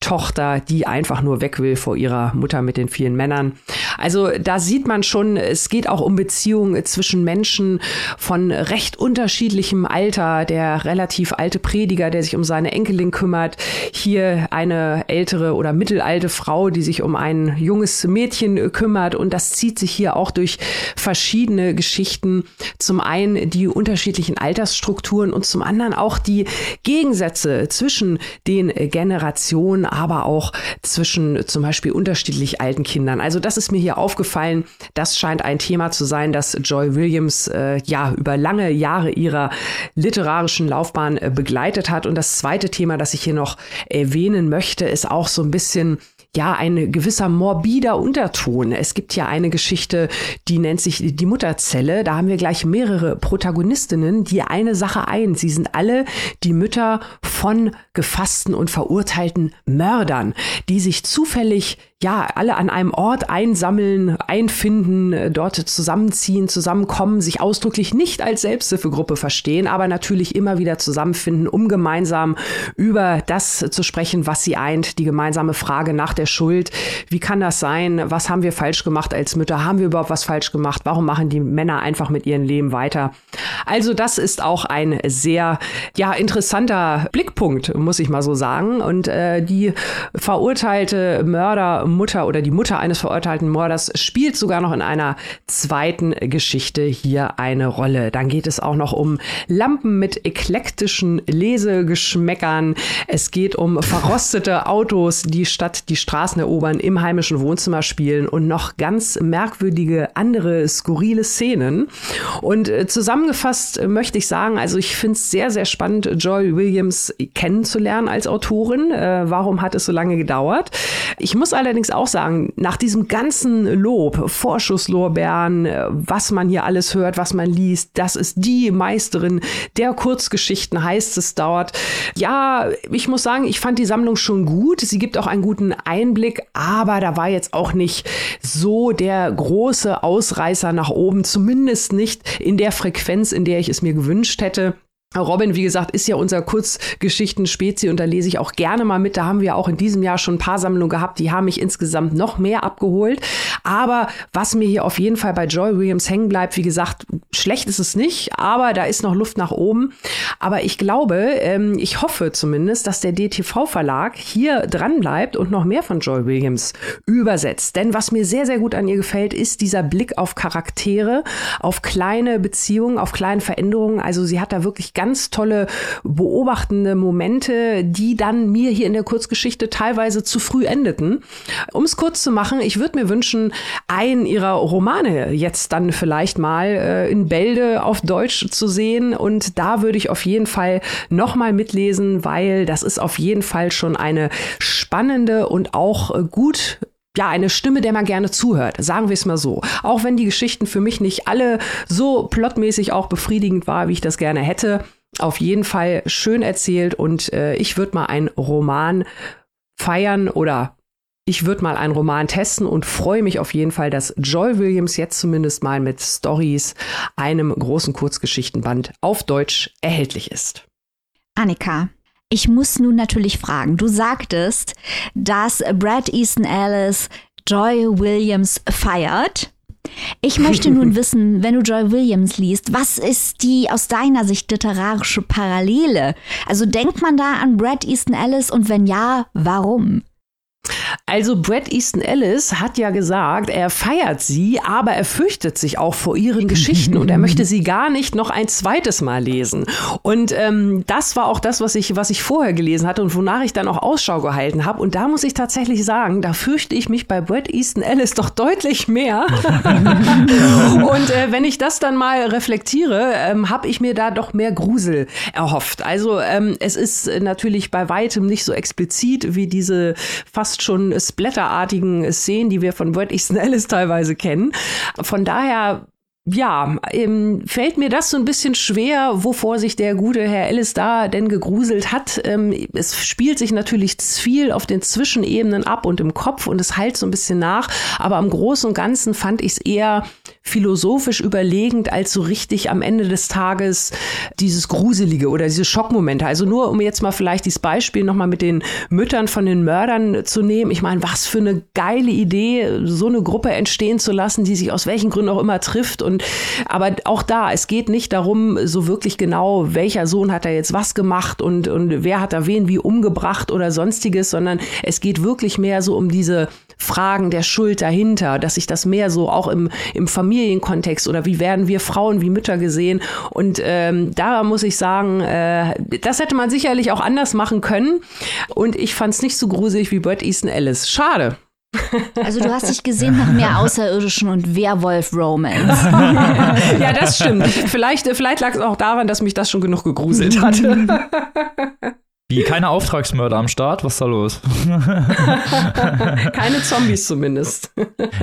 Tochter, die einfach nur weg will vor ihrer Mutter mit den vielen Männern. Also da sieht man schon, es geht auch um Beziehungen zwischen Menschen von recht unterschiedlichem Alter. Der relativ alte Prediger, der sich um seine Enkelin kümmert. Hier eine ältere oder mittelalte Frau, die sich um ein junges Mädchen kümmert. Und das zieht sich hier auch durch verschiedene Geschichten. Zum einen die unterschiedlichen Altersstrukturen und zum anderen auch die Gegensätze zwischen den Generationen aber auch zwischen zum Beispiel unterschiedlich alten Kindern. Also das ist mir hier aufgefallen. Das scheint ein Thema zu sein, das Joy Williams äh, ja über lange Jahre ihrer literarischen Laufbahn äh, begleitet hat. Und das zweite Thema, das ich hier noch erwähnen möchte, ist auch so ein bisschen ja ein gewisser morbider Unterton. Es gibt ja eine Geschichte, die nennt sich die Mutterzelle. Da haben wir gleich mehrere Protagonistinnen, die eine Sache ein. Sie sind alle die Mütter von gefassten und verurteilten Mördern, die sich zufällig ja, alle an einem Ort einsammeln, einfinden, äh, dort zusammenziehen, zusammenkommen, sich ausdrücklich nicht als Selbsthilfegruppe verstehen, aber natürlich immer wieder zusammenfinden, um gemeinsam über das zu sprechen, was sie eint, die gemeinsame Frage nach der Schuld. Wie kann das sein? Was haben wir falsch gemacht als Mütter? Haben wir überhaupt was falsch gemacht? Warum machen die Männer einfach mit ihrem Leben weiter? Also das ist auch ein sehr, ja, interessanter Blickpunkt, muss ich mal so sagen. Und äh, die verurteilte Mörder Mutter oder die Mutter eines verurteilten Morders spielt sogar noch in einer zweiten Geschichte hier eine Rolle. Dann geht es auch noch um Lampen mit eklektischen Lesegeschmäckern. Es geht um verrostete Autos, die statt die Straßen erobern im heimischen Wohnzimmer spielen und noch ganz merkwürdige andere skurrile Szenen. Und äh, zusammengefasst möchte ich sagen, also ich finde es sehr, sehr spannend, Joy Williams kennenzulernen als Autorin. Äh, warum hat es so lange gedauert? Ich muss allerdings allerdings auch sagen, nach diesem ganzen Lob, Vorschusslorbeeren, äh, was man hier alles hört, was man liest, das ist die Meisterin der Kurzgeschichten, heißt es dort. Ja, ich muss sagen, ich fand die Sammlung schon gut. Sie gibt auch einen guten Einblick, aber da war jetzt auch nicht so der große Ausreißer nach oben, zumindest nicht in der Frequenz, in der ich es mir gewünscht hätte. Robin, wie gesagt, ist ja unser Kurzgeschichten-Spezi und da lese ich auch gerne mal mit. Da haben wir auch in diesem Jahr schon ein paar Sammlungen gehabt, die haben mich insgesamt noch mehr abgeholt. Aber was mir hier auf jeden Fall bei Joy Williams hängen bleibt, wie gesagt, schlecht ist es nicht, aber da ist noch Luft nach oben. Aber ich glaube, ähm, ich hoffe zumindest, dass der DTV-Verlag hier dran bleibt und noch mehr von Joy Williams übersetzt. Denn was mir sehr, sehr gut an ihr gefällt, ist dieser Blick auf Charaktere, auf kleine Beziehungen, auf kleine Veränderungen. Also sie hat da wirklich ganz tolle beobachtende Momente, die dann mir hier in der Kurzgeschichte teilweise zu früh endeten. Um es kurz zu machen, ich würde mir wünschen, einen ihrer Romane jetzt dann vielleicht mal äh, in Bälde auf Deutsch zu sehen und da würde ich auf jeden Fall nochmal mitlesen, weil das ist auf jeden Fall schon eine spannende und auch äh, gut ja, eine Stimme, der man gerne zuhört, sagen wir es mal so. Auch wenn die Geschichten für mich nicht alle so plotmäßig auch befriedigend war, wie ich das gerne hätte. Auf jeden Fall schön erzählt und äh, ich würde mal einen Roman feiern oder ich würde mal einen Roman testen und freue mich auf jeden Fall, dass Joy Williams jetzt zumindest mal mit Stories, einem großen Kurzgeschichtenband auf Deutsch erhältlich ist. Annika, ich muss nun natürlich fragen, du sagtest, dass Brad Easton Ellis Joy Williams feiert. Ich möchte nun *laughs* wissen, wenn du Joy Williams liest, was ist die aus deiner Sicht literarische Parallele? Also denkt man da an Brad Easton Ellis und wenn ja, warum? Also Brad Easton Ellis hat ja gesagt, er feiert sie, aber er fürchtet sich auch vor ihren *laughs* Geschichten und er möchte sie gar nicht noch ein zweites Mal lesen. Und ähm, das war auch das, was ich, was ich vorher gelesen hatte und wonach ich dann auch Ausschau gehalten habe. Und da muss ich tatsächlich sagen, da fürchte ich mich bei Brad Easton Ellis doch deutlich mehr. *laughs* *laughs* und äh, wenn ich das dann mal reflektiere, ähm, habe ich mir da doch mehr Grusel erhofft. Also ähm, es ist natürlich bei weitem nicht so explizit wie diese fast schon splatterartigen Szenen, die wir von Bret Easton *laughs* teilweise kennen. Von daher ja, ähm, fällt mir das so ein bisschen schwer, wovor sich der gute Herr Ellis da denn gegruselt hat. Ähm, es spielt sich natürlich viel auf den Zwischenebenen ab und im Kopf und es halt so ein bisschen nach. Aber am Großen und Ganzen fand ich es eher philosophisch überlegend, als so richtig am Ende des Tages dieses Gruselige oder diese Schockmomente. Also nur, um jetzt mal vielleicht dieses Beispiel nochmal mit den Müttern von den Mördern zu nehmen. Ich meine, was für eine geile Idee, so eine Gruppe entstehen zu lassen, die sich aus welchen Gründen auch immer trifft. Und aber auch da, es geht nicht darum, so wirklich genau, welcher Sohn hat da jetzt was gemacht und, und wer hat da wen wie umgebracht oder sonstiges, sondern es geht wirklich mehr so um diese Fragen der Schuld dahinter, dass sich das mehr so auch im, im Familienkontext oder wie werden wir Frauen wie Mütter gesehen. Und ähm, da muss ich sagen, äh, das hätte man sicherlich auch anders machen können. Und ich fand es nicht so gruselig wie Bert Easton Ellis. Schade. Also du hast dich gesehen nach mehr Außerirdischen und Werwolf-Romance. *laughs* ja, das stimmt. Vielleicht, vielleicht lag es auch daran, dass mich das schon genug gegruselt hatte. *laughs* Wie, keine Auftragsmörder am Start? Was ist da los? *laughs* keine Zombies zumindest.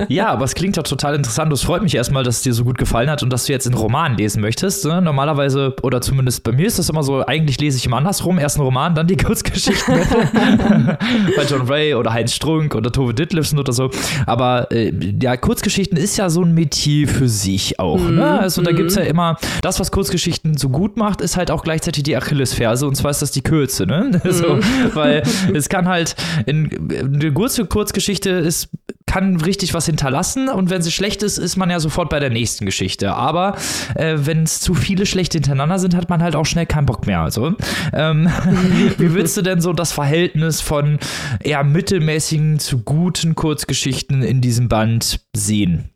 ja, aber es klingt ja total interessant. Es freut mich erstmal, dass es dir so gut gefallen hat und dass du jetzt einen Roman lesen möchtest. Ne? Normalerweise, oder zumindest bei mir ist das immer so, eigentlich lese ich immer andersrum. Erst einen Roman, dann die *laughs* Kurzgeschichten. *laughs* bei John Ray oder Heinz Strunk oder Tove Ditlevsen oder so. Aber äh, ja, Kurzgeschichten ist ja so ein Metier für sich auch. Mm, ne? Also da gibt es ja immer, das, was Kurzgeschichten so gut macht, ist halt auch gleichzeitig die Achillesferse und zwar ist das die Kürze. Ne? *laughs* so, mhm. weil es kann halt, in, eine kurze Kurzgeschichte ist, kann richtig was hinterlassen und wenn sie schlecht ist, ist man ja sofort bei der nächsten Geschichte. Aber äh, wenn es zu viele schlechte hintereinander sind, hat man halt auch schnell keinen Bock mehr. Also, ähm, *laughs* wie würdest du denn so das Verhältnis von eher mittelmäßigen zu guten Kurzgeschichten in diesem Band sehen?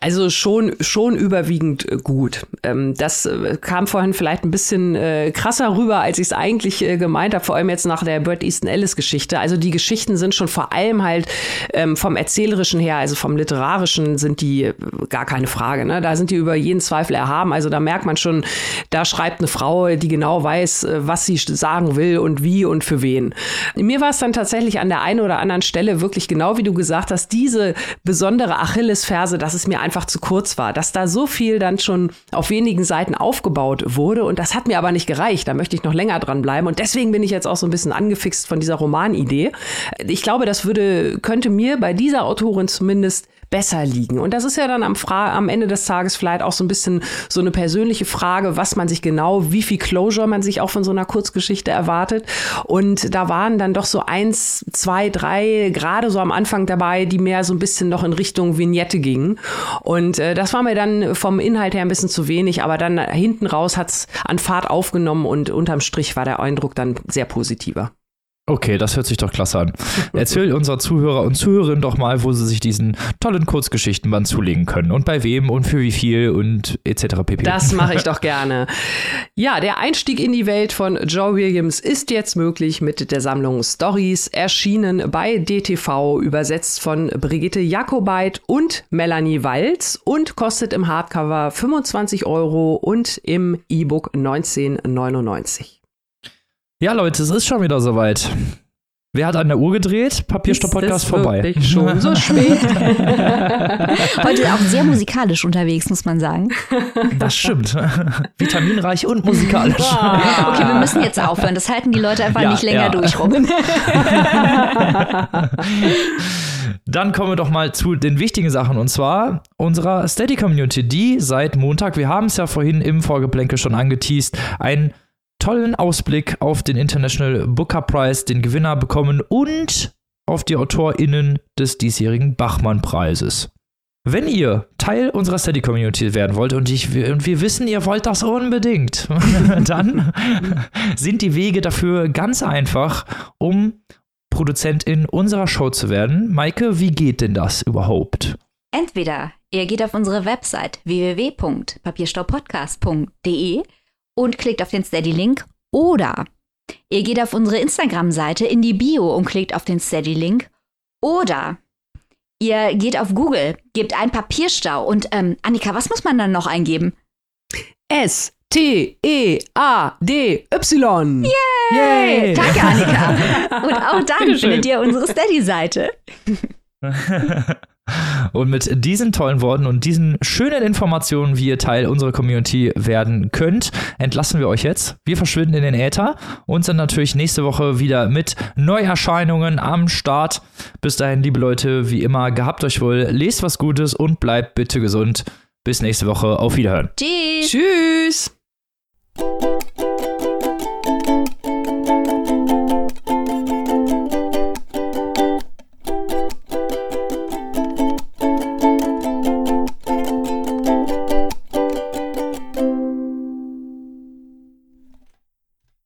Also schon, schon überwiegend äh, gut. Ähm, das äh, kam vorhin vielleicht ein bisschen äh, krasser rüber, als ich es eigentlich gemeint habe, vor allem jetzt nach der Burt Easton Ellis Geschichte. Also die Geschichten sind schon vor allem halt ähm, vom Erzählerischen her, also vom Literarischen sind die gar keine Frage. Ne? Da sind die über jeden Zweifel erhaben. Also da merkt man schon, da schreibt eine Frau, die genau weiß, was sie sagen will und wie und für wen. Mir war es dann tatsächlich an der einen oder anderen Stelle wirklich genau, wie du gesagt hast, diese besondere Achillesferse, dass es mir einfach zu kurz war, dass da so viel dann schon auf wenigen Seiten aufgebaut wurde und das hat mir aber nicht gereicht. Da möchte ich noch länger dran bleiben und deswegen bin ich jetzt auch so ein bisschen angefixt von dieser Romanidee. Ich glaube, das würde könnte mir bei dieser Autorin zumindest besser liegen. Und das ist ja dann am, Fra am Ende des Tages vielleicht auch so ein bisschen so eine persönliche Frage, was man sich genau, wie viel Closure man sich auch von so einer Kurzgeschichte erwartet. Und da waren dann doch so eins, zwei, drei, gerade so am Anfang dabei, die mehr so ein bisschen noch in Richtung Vignette gingen. Und äh, das war mir dann vom Inhalt her ein bisschen zu wenig, aber dann hinten raus hat's an Fahrt aufgenommen und unterm Strich war der Eindruck dann sehr positiver. Okay, das hört sich doch klasse an. Erzähl unserer Zuhörer und Zuhörerinnen doch mal, wo sie sich diesen tollen Kurzgeschichtenband zulegen können und bei wem und für wie viel und etc. pp. Das mache ich *laughs* doch gerne. Ja, der Einstieg in die Welt von Joe Williams ist jetzt möglich mit der Sammlung Stories, erschienen bei DTV, übersetzt von Brigitte Jakobait und Melanie Walz und kostet im Hardcover 25 Euro und im E-Book 1999. Ja, Leute, es ist schon wieder soweit. Wer hat an der Uhr gedreht? Papierstopp-Podcast vorbei. schon so spät. *laughs* Heute auch sehr musikalisch unterwegs, muss man sagen. Das stimmt. Vitaminreich und musikalisch. Okay, wir müssen jetzt aufhören. Das halten die Leute einfach ja, nicht länger ja. durch, Robin. *laughs* Dann kommen wir doch mal zu den wichtigen Sachen und zwar unserer Steady Community, die seit Montag, wir haben es ja vorhin im Vorgeplänkel schon angeteased, ein tollen Ausblick auf den International Booker Prize, den Gewinner bekommen und auf die AutorInnen des diesjährigen Bachmann-Preises. Wenn ihr Teil unserer Steady Community werden wollt und, ich, und wir wissen, ihr wollt das unbedingt, *laughs* dann sind die Wege dafür ganz einfach, um Produzentin unserer Show zu werden. Maike, wie geht denn das überhaupt? Entweder ihr geht auf unsere Website www.papierstaupodcast.de und klickt auf den Steady-Link oder ihr geht auf unsere Instagram-Seite in die Bio und klickt auf den Steady-Link oder ihr geht auf Google, gebt ein Papierstau und ähm, Annika, was muss man dann noch eingeben? S T E A D Y. Yay! Yay. Danke Annika. *laughs* Und auch dann findet ihr unsere Steady-Seite. *laughs* Und mit diesen tollen Worten und diesen schönen Informationen, wie ihr Teil unserer Community werden könnt, entlassen wir euch jetzt. Wir verschwinden in den Äther und sind natürlich nächste Woche wieder mit Neuerscheinungen am Start. Bis dahin, liebe Leute, wie immer, gehabt euch wohl, lest was Gutes und bleibt bitte gesund. Bis nächste Woche. Auf Wiederhören. Tschüss. Tschüss.